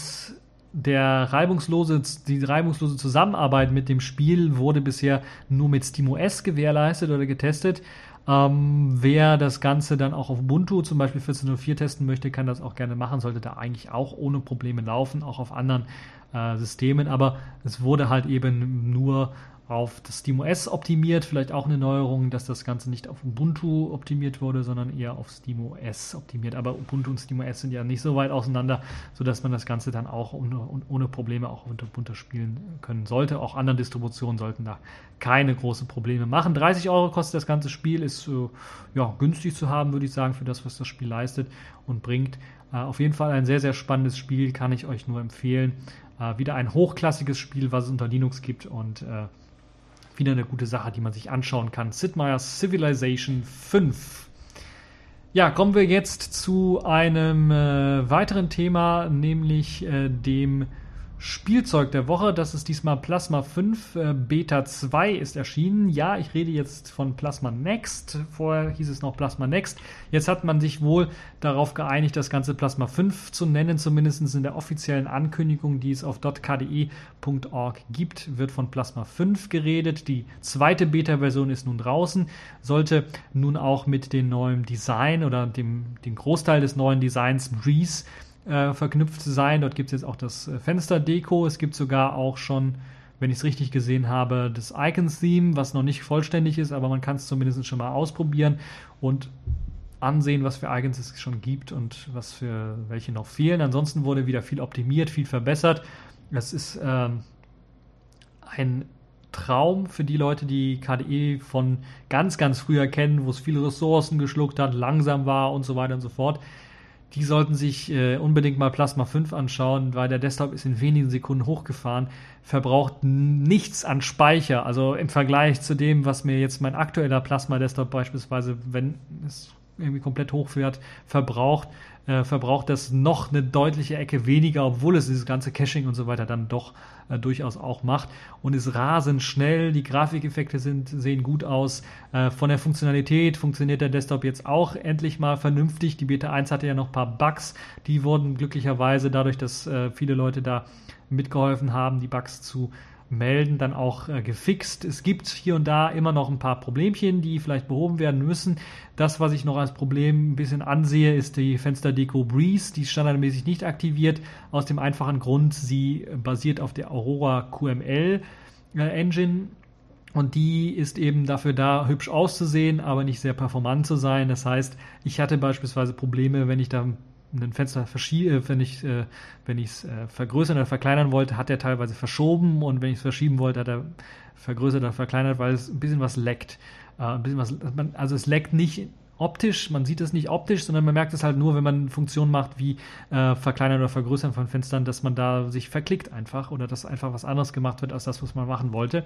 Speaker 1: der reibungslose, die reibungslose Zusammenarbeit mit dem Spiel wurde bisher nur mit SteamOS gewährleistet oder getestet. Ähm, wer das Ganze dann auch auf Ubuntu zum Beispiel 14.04 testen möchte, kann das auch gerne machen, sollte da eigentlich auch ohne Probleme laufen, auch auf anderen äh, Systemen, aber es wurde halt eben nur auf das SteamOS optimiert. Vielleicht auch eine Neuerung, dass das Ganze nicht auf Ubuntu optimiert wurde, sondern eher auf SteamOS optimiert. Aber Ubuntu und SteamOS sind ja nicht so weit auseinander, sodass man das Ganze dann auch ohne, ohne Probleme auch unter Ubuntu spielen können sollte. Auch andere Distributionen sollten da keine großen Probleme machen. 30 Euro kostet das ganze Spiel, ist äh, ja, günstig zu haben, würde ich sagen, für das, was das Spiel leistet und bringt. Äh, auf jeden Fall ein sehr, sehr spannendes Spiel, kann ich euch nur empfehlen. Äh, wieder ein hochklassiges Spiel, was es unter Linux gibt und wieder eine gute Sache, die man sich anschauen kann. Sid Meier's Civilization 5. Ja, kommen wir jetzt zu einem äh, weiteren Thema, nämlich äh, dem Spielzeug der Woche. Das ist diesmal Plasma 5 äh, Beta 2 ist erschienen. Ja, ich rede jetzt von Plasma Next. Vorher hieß es noch Plasma Next. Jetzt hat man sich wohl darauf geeinigt, das Ganze Plasma 5 zu nennen. Zumindest in der offiziellen Ankündigung, die es auf .kde.org gibt, wird von Plasma 5 geredet. Die zweite Beta-Version ist nun draußen. Sollte nun auch mit dem neuen Design oder dem, dem Großteil des neuen Designs Breeze äh, verknüpft sein. Dort gibt es jetzt auch das äh, Fenster-Deko. Es gibt sogar auch schon, wenn ich es richtig gesehen habe, das Icons-Theme, was noch nicht vollständig ist, aber man kann es zumindest schon mal ausprobieren und ansehen, was für Icons es schon gibt und was für welche noch fehlen. Ansonsten wurde wieder viel optimiert, viel verbessert. Es ist ähm, ein Traum für die Leute, die KDE von ganz, ganz früher kennen, wo es viele Ressourcen geschluckt hat, langsam war und so weiter und so fort die sollten sich äh, unbedingt mal Plasma 5 anschauen, weil der Desktop ist in wenigen Sekunden hochgefahren, verbraucht nichts an Speicher. Also im Vergleich zu dem, was mir jetzt mein aktueller Plasma Desktop beispielsweise, wenn es irgendwie komplett hochfährt, verbraucht, äh, verbraucht das noch eine deutliche Ecke weniger, obwohl es dieses ganze Caching und so weiter dann doch äh, durchaus auch macht und ist rasend schnell. Die Grafikeffekte sind, sehen gut aus. Äh, von der Funktionalität funktioniert der Desktop jetzt auch endlich mal vernünftig. Die Beta 1 hatte ja noch ein paar Bugs. Die wurden glücklicherweise dadurch, dass äh, viele Leute da mitgeholfen haben, die Bugs zu melden, dann auch äh, gefixt. Es gibt hier und da immer noch ein paar Problemchen, die vielleicht behoben werden müssen. Das, was ich noch als Problem ein bisschen ansehe, ist die Fensterdeko Breeze, die ist standardmäßig nicht aktiviert, aus dem einfachen Grund, sie basiert auf der Aurora QML äh, Engine und die ist eben dafür da, hübsch auszusehen, aber nicht sehr performant zu sein. Das heißt, ich hatte beispielsweise Probleme, wenn ich da ein Fenster verschiebe, äh, wenn ich äh, wenn ich es äh, vergrößern oder verkleinern wollte, hat er teilweise verschoben und wenn ich es verschieben wollte, hat er vergrößert oder verkleinert, weil es ein bisschen was leckt. Äh, ein bisschen was, also es leckt nicht optisch, man sieht es nicht optisch, sondern man merkt es halt nur, wenn man Funktionen macht wie äh, verkleinern oder vergrößern von Fenstern, dass man da sich verklickt einfach oder dass einfach was anderes gemacht wird als das, was man machen wollte.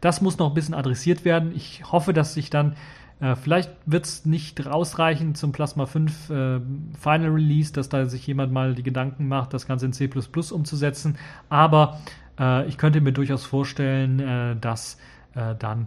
Speaker 1: Das muss noch ein bisschen adressiert werden. Ich hoffe, dass sich dann äh, vielleicht wird es nicht ausreichen zum Plasma 5 äh, Final Release, dass da sich jemand mal die Gedanken macht, das Ganze in C umzusetzen. Aber äh, ich könnte mir durchaus vorstellen, äh, dass dann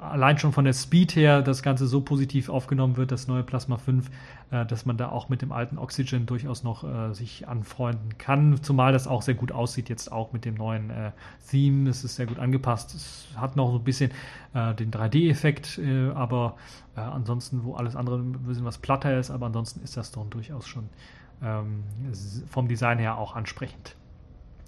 Speaker 1: allein schon von der Speed her das Ganze so positiv aufgenommen wird, das neue Plasma 5, äh, dass man da auch mit dem alten Oxygen durchaus noch äh, sich anfreunden kann. Zumal das auch sehr gut aussieht, jetzt auch mit dem neuen äh, Theme. Es ist sehr gut angepasst. Es hat noch so ein bisschen äh, den 3D-Effekt, äh, aber äh, ansonsten, wo alles andere ein bisschen was platter ist, aber ansonsten ist das doch durchaus schon ähm, vom Design her auch ansprechend.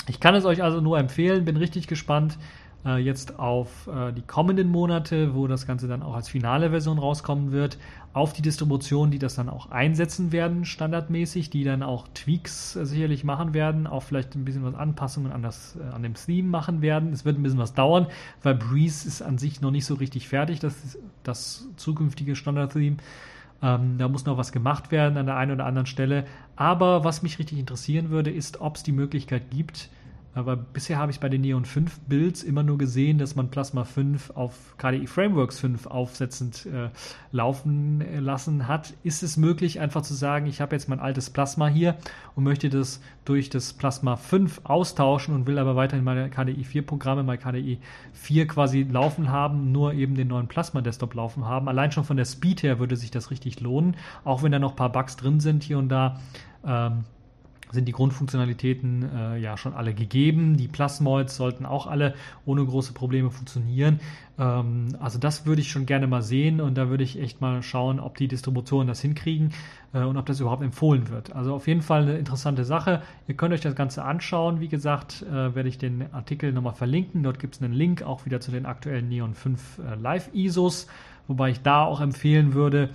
Speaker 1: Ich kann es euch also nur empfehlen, bin richtig gespannt äh, jetzt auf äh, die kommenden Monate, wo das Ganze dann auch als finale Version rauskommen wird, auf die Distribution, die das dann auch einsetzen werden, standardmäßig, die dann auch Tweaks äh, sicherlich machen werden, auch vielleicht ein bisschen was Anpassungen an, das, äh, an dem Theme machen werden. Es wird ein bisschen was dauern, weil Breeze ist an sich noch nicht so richtig fertig, das, das zukünftige Standard-Theme. Ähm, da muss noch was gemacht werden an der einen oder anderen Stelle. Aber was mich richtig interessieren würde, ist, ob es die Möglichkeit gibt, aber bisher habe ich bei den Neon 5 Builds immer nur gesehen, dass man Plasma 5 auf KDE Frameworks 5 aufsetzend äh, laufen äh, lassen hat. Ist es möglich, einfach zu sagen, ich habe jetzt mein altes Plasma hier und möchte das durch das Plasma 5 austauschen und will aber weiterhin meine KDE 4 Programme, mein KDE 4 quasi laufen haben, nur eben den neuen Plasma Desktop laufen haben. Allein schon von der Speed her würde sich das richtig lohnen, auch wenn da noch ein paar Bugs drin sind hier und da. Ähm, sind die Grundfunktionalitäten äh, ja schon alle gegeben. Die Plasmoids sollten auch alle ohne große Probleme funktionieren. Ähm, also das würde ich schon gerne mal sehen und da würde ich echt mal schauen, ob die Distributoren das hinkriegen äh, und ob das überhaupt empfohlen wird. Also auf jeden Fall eine interessante Sache. Ihr könnt euch das Ganze anschauen. Wie gesagt, äh, werde ich den Artikel nochmal verlinken. Dort gibt es einen Link auch wieder zu den aktuellen Neon 5 äh, Live ISOs, wobei ich da auch empfehlen würde,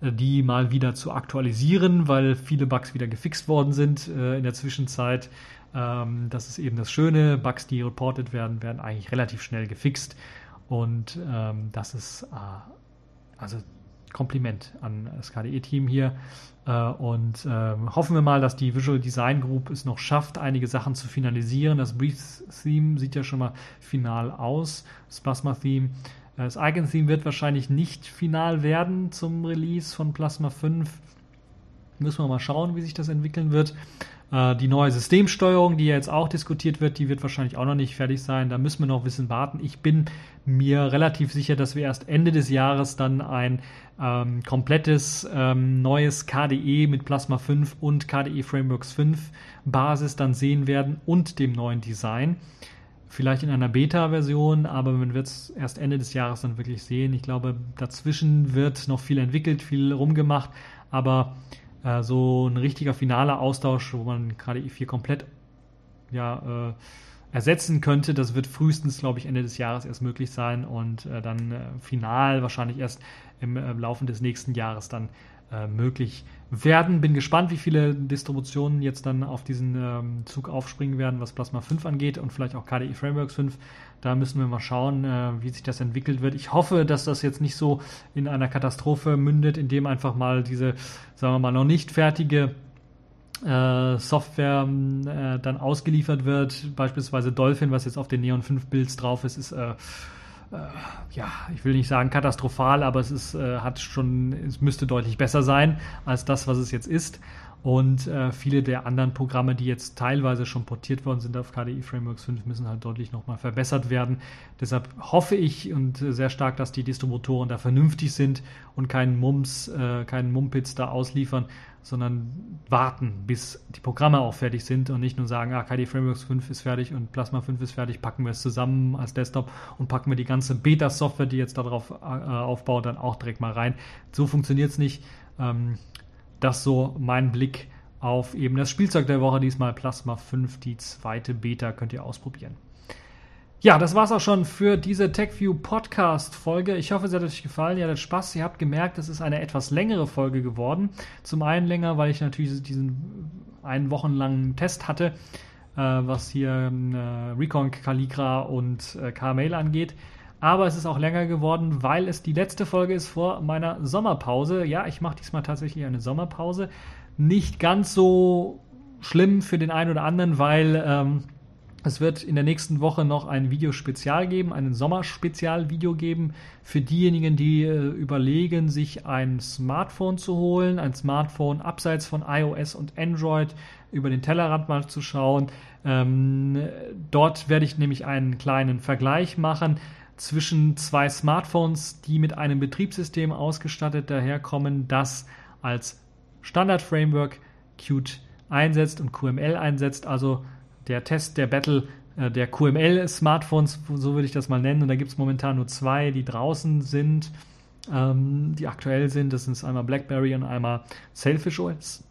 Speaker 1: die mal wieder zu aktualisieren, weil viele Bugs wieder gefixt worden sind äh, in der Zwischenzeit. Ähm, das ist eben das Schöne. Bugs, die reported werden, werden eigentlich relativ schnell gefixt. Und ähm, das ist äh, also Kompliment an das KDE-Team hier. Äh, und äh, hoffen wir mal, dass die Visual Design Group es noch schafft, einige Sachen zu finalisieren. Das Breeze-Theme sieht ja schon mal final aus. Das Plasma-Theme. Das Icon-Theme wird wahrscheinlich nicht final werden zum Release von Plasma 5. Müssen wir mal schauen, wie sich das entwickeln wird. Äh, die neue Systemsteuerung, die jetzt auch diskutiert wird, die wird wahrscheinlich auch noch nicht fertig sein. Da müssen wir noch ein bisschen warten. Ich bin mir relativ sicher, dass wir erst Ende des Jahres dann ein ähm, komplettes ähm, neues KDE mit Plasma 5 und KDE Frameworks 5 Basis dann sehen werden und dem neuen Design. Vielleicht in einer Beta-Version, aber man wird es erst Ende des Jahres dann wirklich sehen. Ich glaube, dazwischen wird noch viel entwickelt, viel rumgemacht, aber äh, so ein richtiger finaler Austausch, wo man KDE 4 komplett ja, äh, ersetzen könnte. Das wird frühestens, glaube ich, Ende des Jahres erst möglich sein und äh, dann äh, final wahrscheinlich erst im äh, Laufe des nächsten Jahres dann äh, möglich werden. Bin gespannt, wie viele Distributionen jetzt dann auf diesen ähm, Zug aufspringen werden, was Plasma 5 angeht und vielleicht auch KDE Frameworks 5. Da müssen wir mal schauen, äh, wie sich das entwickelt wird. Ich hoffe, dass das jetzt nicht so in einer Katastrophe mündet, indem einfach mal diese, sagen wir mal, noch nicht fertige äh, Software äh, dann ausgeliefert wird. Beispielsweise Dolphin, was jetzt auf den Neon 5 Builds drauf ist, ist äh, ja, ich will nicht sagen katastrophal, aber es ist, äh, hat schon, es müsste deutlich besser sein als das, was es jetzt ist. Und äh, viele der anderen Programme, die jetzt teilweise schon portiert worden sind auf KDE Frameworks 5, müssen halt deutlich nochmal verbessert werden. Deshalb hoffe ich und äh, sehr stark, dass die Distributoren da vernünftig sind und keinen Mums, äh, keinen Mumpitz da ausliefern, sondern warten, bis die Programme auch fertig sind und nicht nur sagen, ah, KDE Frameworks 5 ist fertig und Plasma 5 ist fertig, packen wir es zusammen als Desktop und packen wir die ganze Beta-Software, die jetzt darauf äh, aufbaut, dann auch direkt mal rein. So funktioniert es nicht. Ähm, das so mein Blick auf eben das Spielzeug der Woche, diesmal Plasma 5, die zweite Beta, könnt ihr ausprobieren. Ja, das war's auch schon für diese TechView Podcast Folge. Ich hoffe, es hat euch gefallen. Ihr hattet Spaß. Ihr habt gemerkt, es ist eine etwas längere Folge geworden. Zum einen länger, weil ich natürlich diesen einen wochenlangen Test hatte, äh, was hier äh, Recon, Caligra und äh, KMail angeht aber es ist auch länger geworden, weil es die letzte Folge ist vor meiner Sommerpause. Ja, ich mache diesmal tatsächlich eine Sommerpause. Nicht ganz so schlimm für den einen oder anderen, weil ähm, es wird in der nächsten Woche noch ein Videospezial geben, ein Sommerspezialvideo geben für diejenigen, die äh, überlegen, sich ein Smartphone zu holen, ein Smartphone abseits von iOS und Android über den Tellerrand mal zu schauen. Ähm, dort werde ich nämlich einen kleinen Vergleich machen zwischen zwei Smartphones, die mit einem Betriebssystem ausgestattet daherkommen, das als Standard-Framework Qt einsetzt und QML einsetzt. Also der Test der Battle äh, der QML-Smartphones, so würde ich das mal nennen. Und da gibt es momentan nur zwei, die draußen sind, ähm, die aktuell sind. Das sind einmal BlackBerry und einmal Selfish OS.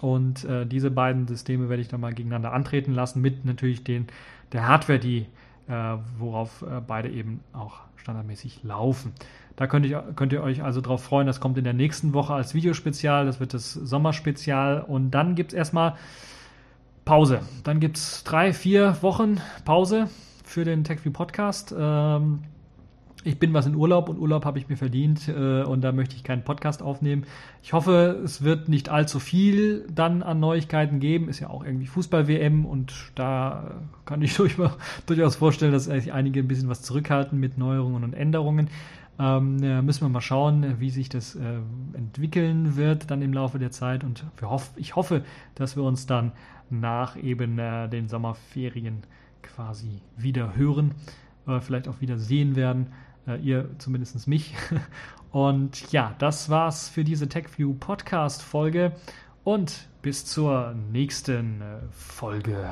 Speaker 1: Und äh, diese beiden Systeme werde ich dann mal gegeneinander antreten lassen, mit natürlich den, der Hardware, die äh, worauf äh, beide eben auch standardmäßig laufen. Da könnt ihr, könnt ihr euch also darauf freuen, das kommt in der nächsten Woche als Videospezial, das wird das Sommerspezial und dann gibt es erstmal Pause. Dann gibt es drei, vier Wochen Pause für den TechView Podcast. Ähm, ich bin was in Urlaub und Urlaub habe ich mir verdient äh, und da möchte ich keinen Podcast aufnehmen. Ich hoffe, es wird nicht allzu viel dann an Neuigkeiten geben. Ist ja auch irgendwie Fußball-WM und da kann ich durchaus vorstellen, dass sich einige ein bisschen was zurückhalten mit Neuerungen und Änderungen. Ähm, müssen wir mal schauen, wie sich das äh, entwickeln wird dann im Laufe der Zeit und hoff, ich hoffe, dass wir uns dann nach eben äh, den Sommerferien quasi wieder hören, äh, vielleicht auch wieder sehen werden. Äh, ihr zumindest mich. Und ja, das war's für diese TechView Podcast Folge. Und bis zur nächsten äh, Folge.